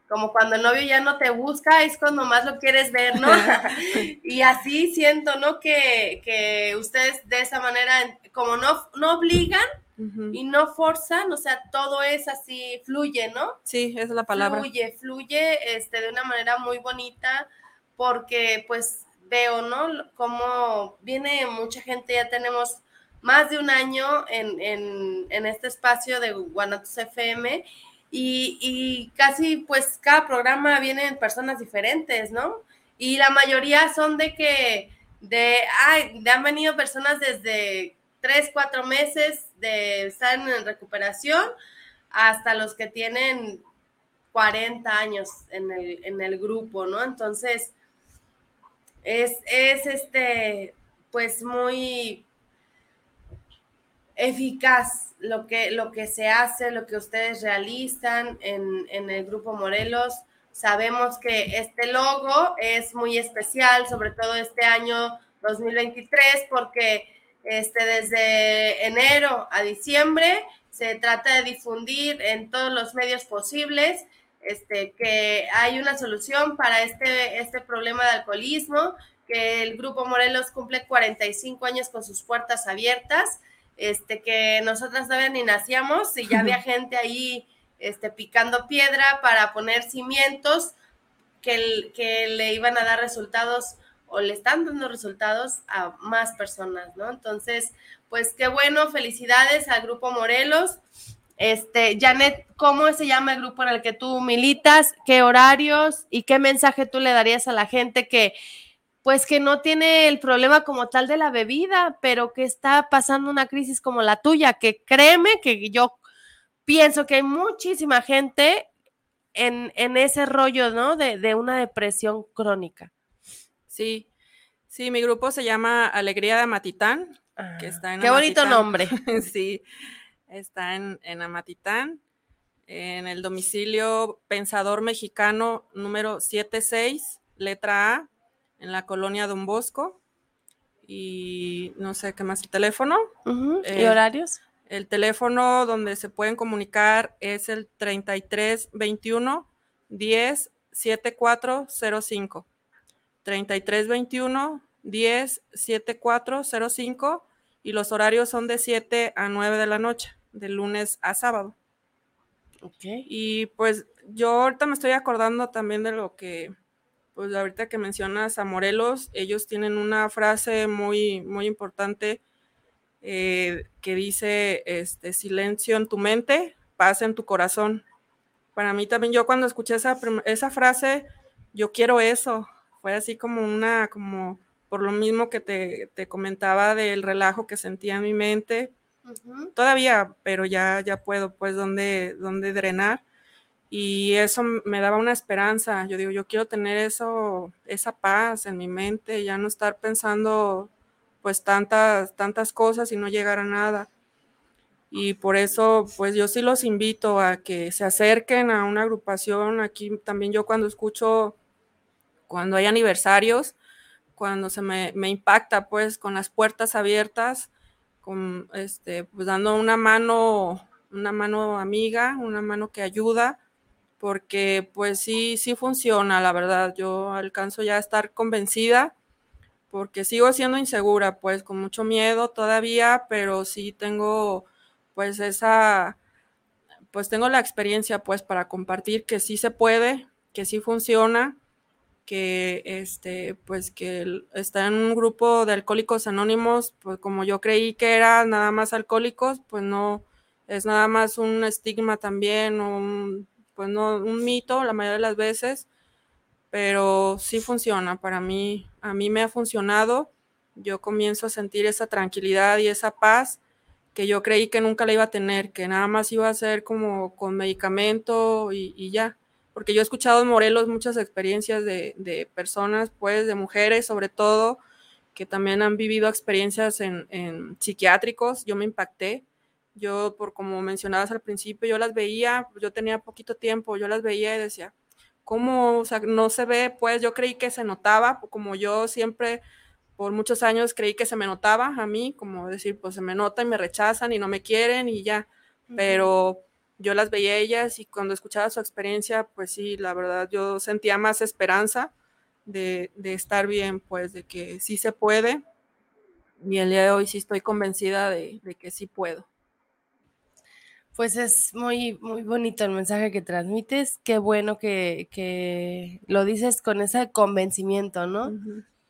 como cuando el novio ya no te busca, es cuando más lo quieres ver, ¿no? *laughs* y así siento, ¿no? Que, que ustedes de esa manera, como no, no obligan, Uh -huh. y no forzan, o sea, todo es así, fluye, ¿no? Sí, es la palabra. Fluye, fluye este, de una manera muy bonita, porque pues veo, ¿no? Como viene mucha gente, ya tenemos más de un año en, en, en este espacio de Guanatos FM y, y, casi pues cada programa vienen personas diferentes, ¿no? Y la mayoría son de que, de, ay, de han venido personas desde tres, cuatro meses de estar en recuperación hasta los que tienen 40 años en el, en el grupo, ¿no? Entonces, es, es este, pues muy eficaz lo que, lo que se hace, lo que ustedes realizan en, en el grupo Morelos. Sabemos que este logo es muy especial, sobre todo este año 2023, porque este, desde enero a diciembre se trata de difundir en todos los medios posibles este, que hay una solución para este, este problema de alcoholismo, que el Grupo Morelos cumple 45 años con sus puertas abiertas, este, que nosotras todavía ni nacíamos y ya había gente ahí este, picando piedra para poner cimientos que, que le iban a dar resultados o le están dando resultados a más personas, ¿no? Entonces, pues qué bueno, felicidades al Grupo Morelos. Este, Janet, ¿cómo se llama el grupo en el que tú militas? ¿Qué horarios y qué mensaje tú le darías a la gente que, pues, que no tiene el problema como tal de la bebida, pero que está pasando una crisis como la tuya? Que créeme que yo pienso que hay muchísima gente en, en ese rollo, ¿no? De, de una depresión crónica. Sí, sí, mi grupo se llama Alegría de Matitán. que está en Qué bonito Amatitán. nombre. *laughs* sí, está en, en Amatitán, en el domicilio Pensador Mexicano número 76, letra A, en la colonia Don Bosco. Y no sé qué más, el teléfono. ¿Y Eh, horarios? El teléfono donde se pueden comunicar es el 33 21 10 7405. 33 21 10 7405 y los horarios son de 7 a 9 de la noche, de lunes a sábado. Ok. Y pues yo ahorita me estoy acordando también de lo que, pues ahorita que mencionas a Morelos, ellos tienen una frase muy, muy importante eh, que dice, este, silencio en tu mente, paz en tu corazón. Para mí también, yo cuando escuché esa, esa frase, yo quiero eso. Fue así como una, como por lo mismo que te, te comentaba del relajo que sentía en mi mente, Ujú. todavía, pero ya, ya puedo, pues, dónde, dónde drenar. Y eso me daba una esperanza. Yo digo, yo quiero tener eso, esa paz en mi mente, ya no estar pensando, pues, tantas, tantas cosas y no llegar a nada. Y por eso, pues, yo sí los invito a que se acerquen a una agrupación. Aquí también yo cuando escucho, cuando hay aniversarios, cuando se me, me impacta, pues, con las puertas abiertas, con este, pues dando una mano, una mano amiga, una mano que ayuda, porque pues sí, sí funciona, la verdad. Yo alcanzo ya a estar convencida, porque sigo siendo insegura, pues con mucho miedo todavía, pero sí tengo pues esa, pues tengo la experiencia pues para compartir que sí se puede, que sí funciona que este pues que está en un grupo de alcohólicos anónimos, pues como yo creí que era nada más alcohólicos, pues no es nada más un estigma también, un, pues no un mito la mayoría de las veces, pero sí funciona para mí, a mí me ha funcionado. Yo comienzo a sentir esa tranquilidad y esa paz que yo creí que nunca la iba a tener, que nada más iba a ser como con medicamento y, y ya porque yo he escuchado en Morelos muchas experiencias de, de personas, pues, de mujeres sobre todo, que también han vivido experiencias en, en psiquiátricos. Yo me impacté. Yo, por como mencionabas al principio, yo las veía, yo tenía poquito tiempo, yo las veía y decía, ¿cómo? O sea, no se ve, pues yo creí que se notaba, como yo siempre por muchos años creí que se me notaba a mí, como decir, pues se me nota y me rechazan y no me quieren y ya, pero yo las veía a ellas y cuando escuchaba su experiencia, pues sí, la verdad yo sentía más esperanza de, de estar bien, pues de que sí se puede. Y el día de hoy sí estoy convencida de, de que sí puedo. Pues es muy, muy bonito el mensaje que transmites. Qué bueno que, que lo dices con ese convencimiento, ¿no?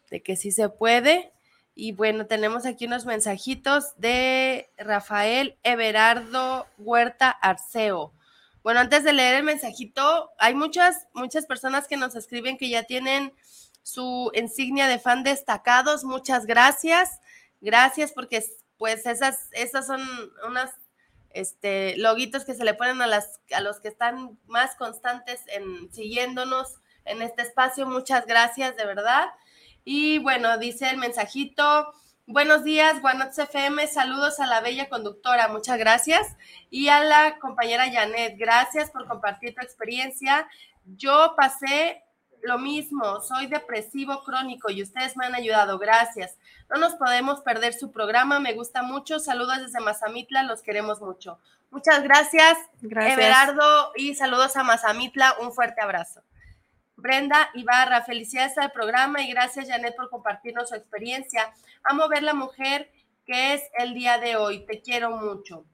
De que sí se puede. Y bueno, tenemos aquí unos mensajitos de Rafael Everardo Huerta Arceo. Bueno, antes de leer el mensajito, hay muchas, muchas personas que nos escriben que ya tienen su insignia de fan destacados. Muchas gracias. Gracias porque pues esas, esas son unas este, loguitos que se le ponen a, las, a los que están más constantes en siguiéndonos en este espacio. Muchas gracias, de verdad. Y bueno, dice el mensajito. Buenos días, Guanots FM. Saludos a la bella conductora. Muchas gracias. Y a la compañera Janet. Gracias por compartir tu experiencia. Yo pasé lo mismo. Soy depresivo crónico y ustedes me han ayudado. Gracias. No nos podemos perder su programa. Me gusta mucho. Saludos desde Mazamitla. Los queremos mucho. Muchas gracias, Gracias. Everardo. Y saludos a Mazamitla. Un fuerte abrazo. Brenda Ibarra, felicidades al programa y gracias Janet por compartirnos su experiencia. Amo ver la mujer que es el día de hoy. Te quiero mucho.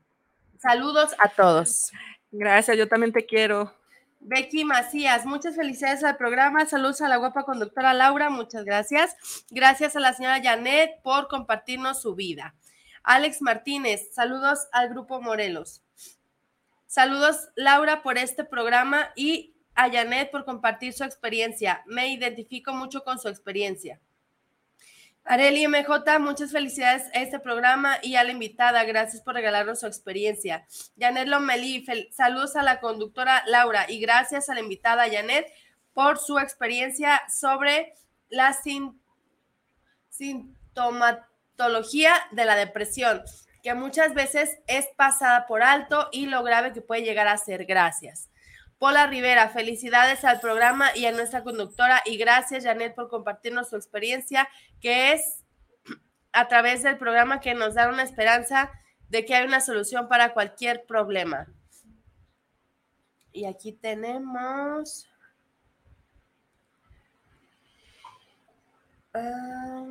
Saludos a todos. Gracias, yo también te quiero. Becky Macías, muchas felicidades al programa. Saludos a la guapa conductora Laura, muchas gracias. Gracias a la señora Janet por compartirnos su vida. Alex Martínez, saludos al grupo Morelos. Saludos Laura por este programa y a Janet por compartir su experiencia. Me identifico mucho con su experiencia. Areli MJ, muchas felicidades a este programa y a la invitada. Gracias por regalarnos su experiencia. Janet Lomelí, saludos a la conductora Laura y gracias a la invitada Janet por su experiencia sobre la sin, sintomatología de la depresión, que muchas veces es pasada por alto y lo grave que puede llegar a ser. Gracias. Pola Rivera, felicidades al programa y a nuestra conductora y gracias Janet por compartirnos su experiencia, que es a través del programa que nos da una esperanza de que hay una solución para cualquier problema. Y aquí tenemos... Ah,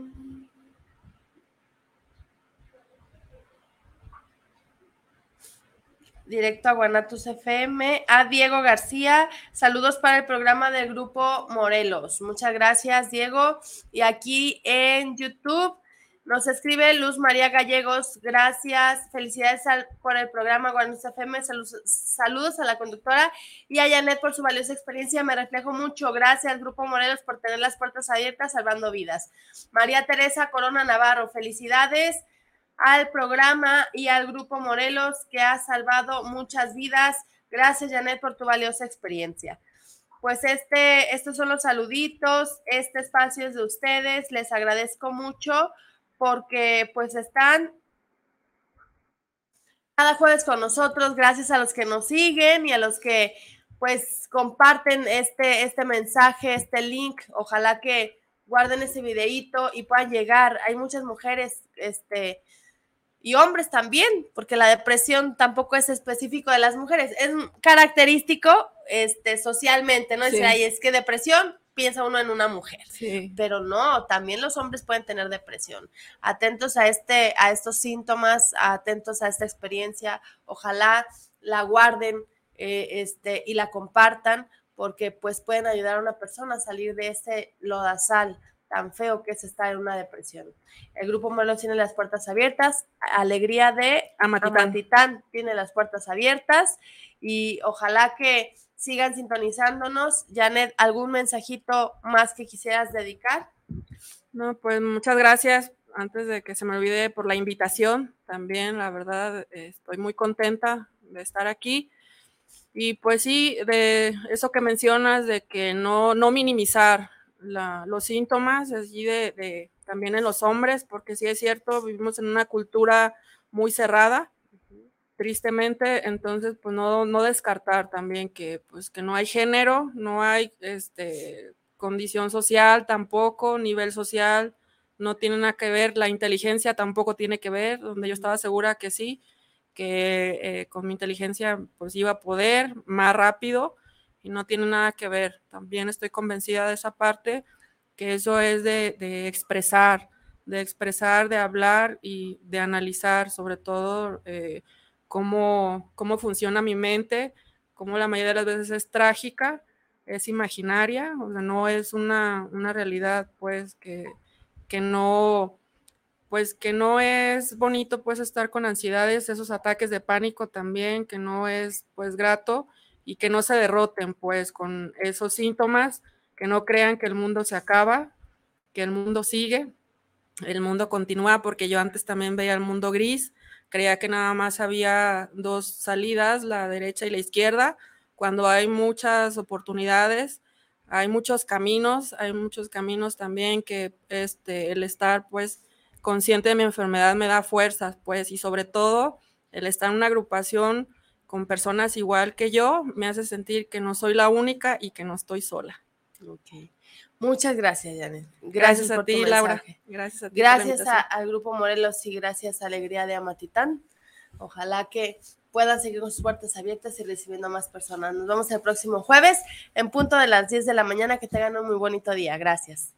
directo a Guanatos FM. A Diego García, saludos para el programa del grupo Morelos. Muchas gracias, Diego. Y aquí en YouTube nos escribe Luz María Gallegos, gracias, felicidades por el programa Guanatos FM, saludos, a la conductora y a Janet por su valiosa experiencia, me reflejo mucho, gracias Grupo Morelos por tener las puertas abiertas salvando vidas. María Teresa Corona Navarro, felicidades al programa y al Grupo Morelos que ha salvado muchas vidas. Gracias, Janet, por tu valiosa experiencia. Pues este, estos son los saluditos, este espacio es de ustedes, les agradezco mucho porque pues están cada jueves con nosotros, gracias a los que nos siguen y a los que pues comparten este, este mensaje, este link, ojalá que guarden ese videíto y puedan llegar. Hay muchas mujeres, este, y hombres también, porque la depresión tampoco es específico de las mujeres, es característico este, socialmente, ¿no? Es es que depresión piensa uno en una mujer, pero no, también los hombres pueden tener depresión. Atentos a este, a estos síntomas, atentos a esta experiencia, ojalá la guarden eh, este, y la compartan, porque pues pueden ayudar a una persona a salir de ese lodazal tan feo que es estar en una depresión. El grupo Morelos tiene las puertas abiertas, Alegría de Amatitán. tiene las puertas abiertas y ojalá que sigan sintonizándonos. Janet, ¿algún mensajito más que quisieras dedicar? No, pues muchas gracias. Antes de que se me olvide por la invitación, también la verdad estoy muy contenta de estar aquí. Y pues sí, de eso que mencionas de que no, no minimizar los síntomas allí de, también en los hombres, porque sí es cierto, vivimos en una cultura muy cerrada, tristemente, entonces pues no, no descartar también que pues que no hay género, no hay este, condición social tampoco, nivel social, no tiene nada que ver, la inteligencia tampoco tiene que ver, donde yo estaba segura que sí, que eh, con mi inteligencia pues iba a poder más rápido, y no tiene nada que ver. También estoy convencida de esa parte, que eso es de, expresar, de expresar, de hablar y de analizar sobre todo eh, cómo, cómo funciona mi mente, cómo la mayoría de las veces es trágica, es imaginaria, o sea, no es una, una realidad pues que, que no pues que no es bonito pues estar con ansiedades, esos ataques de pánico también, que no es pues grato y que no se derroten pues con esos síntomas, que no crean que el mundo se acaba, que el mundo sigue, el mundo continúa, porque yo antes también veía el mundo gris, creía que nada más había dos salidas, la derecha y la izquierda, cuando hay muchas oportunidades, hay muchos caminos, hay muchos caminos también que este, el estar pues consciente de mi enfermedad me da fuerzas, pues, y sobre todo el estar en una agrupación con personas igual que yo, me hace sentir que no soy la única y que no estoy sola. Okay. Muchas gracias, Janet. Gracias, a ti, Laura. Gracias a ti. Gracias al Grupo Morelos y gracias a Alegría de Amatitán. Ojalá que puedan seguir con sus puertas abiertas y recibiendo a más personas. Nos vemos el próximo jueves en punto de las 10 de la mañana. Que tengan un muy bonito día. Gracias.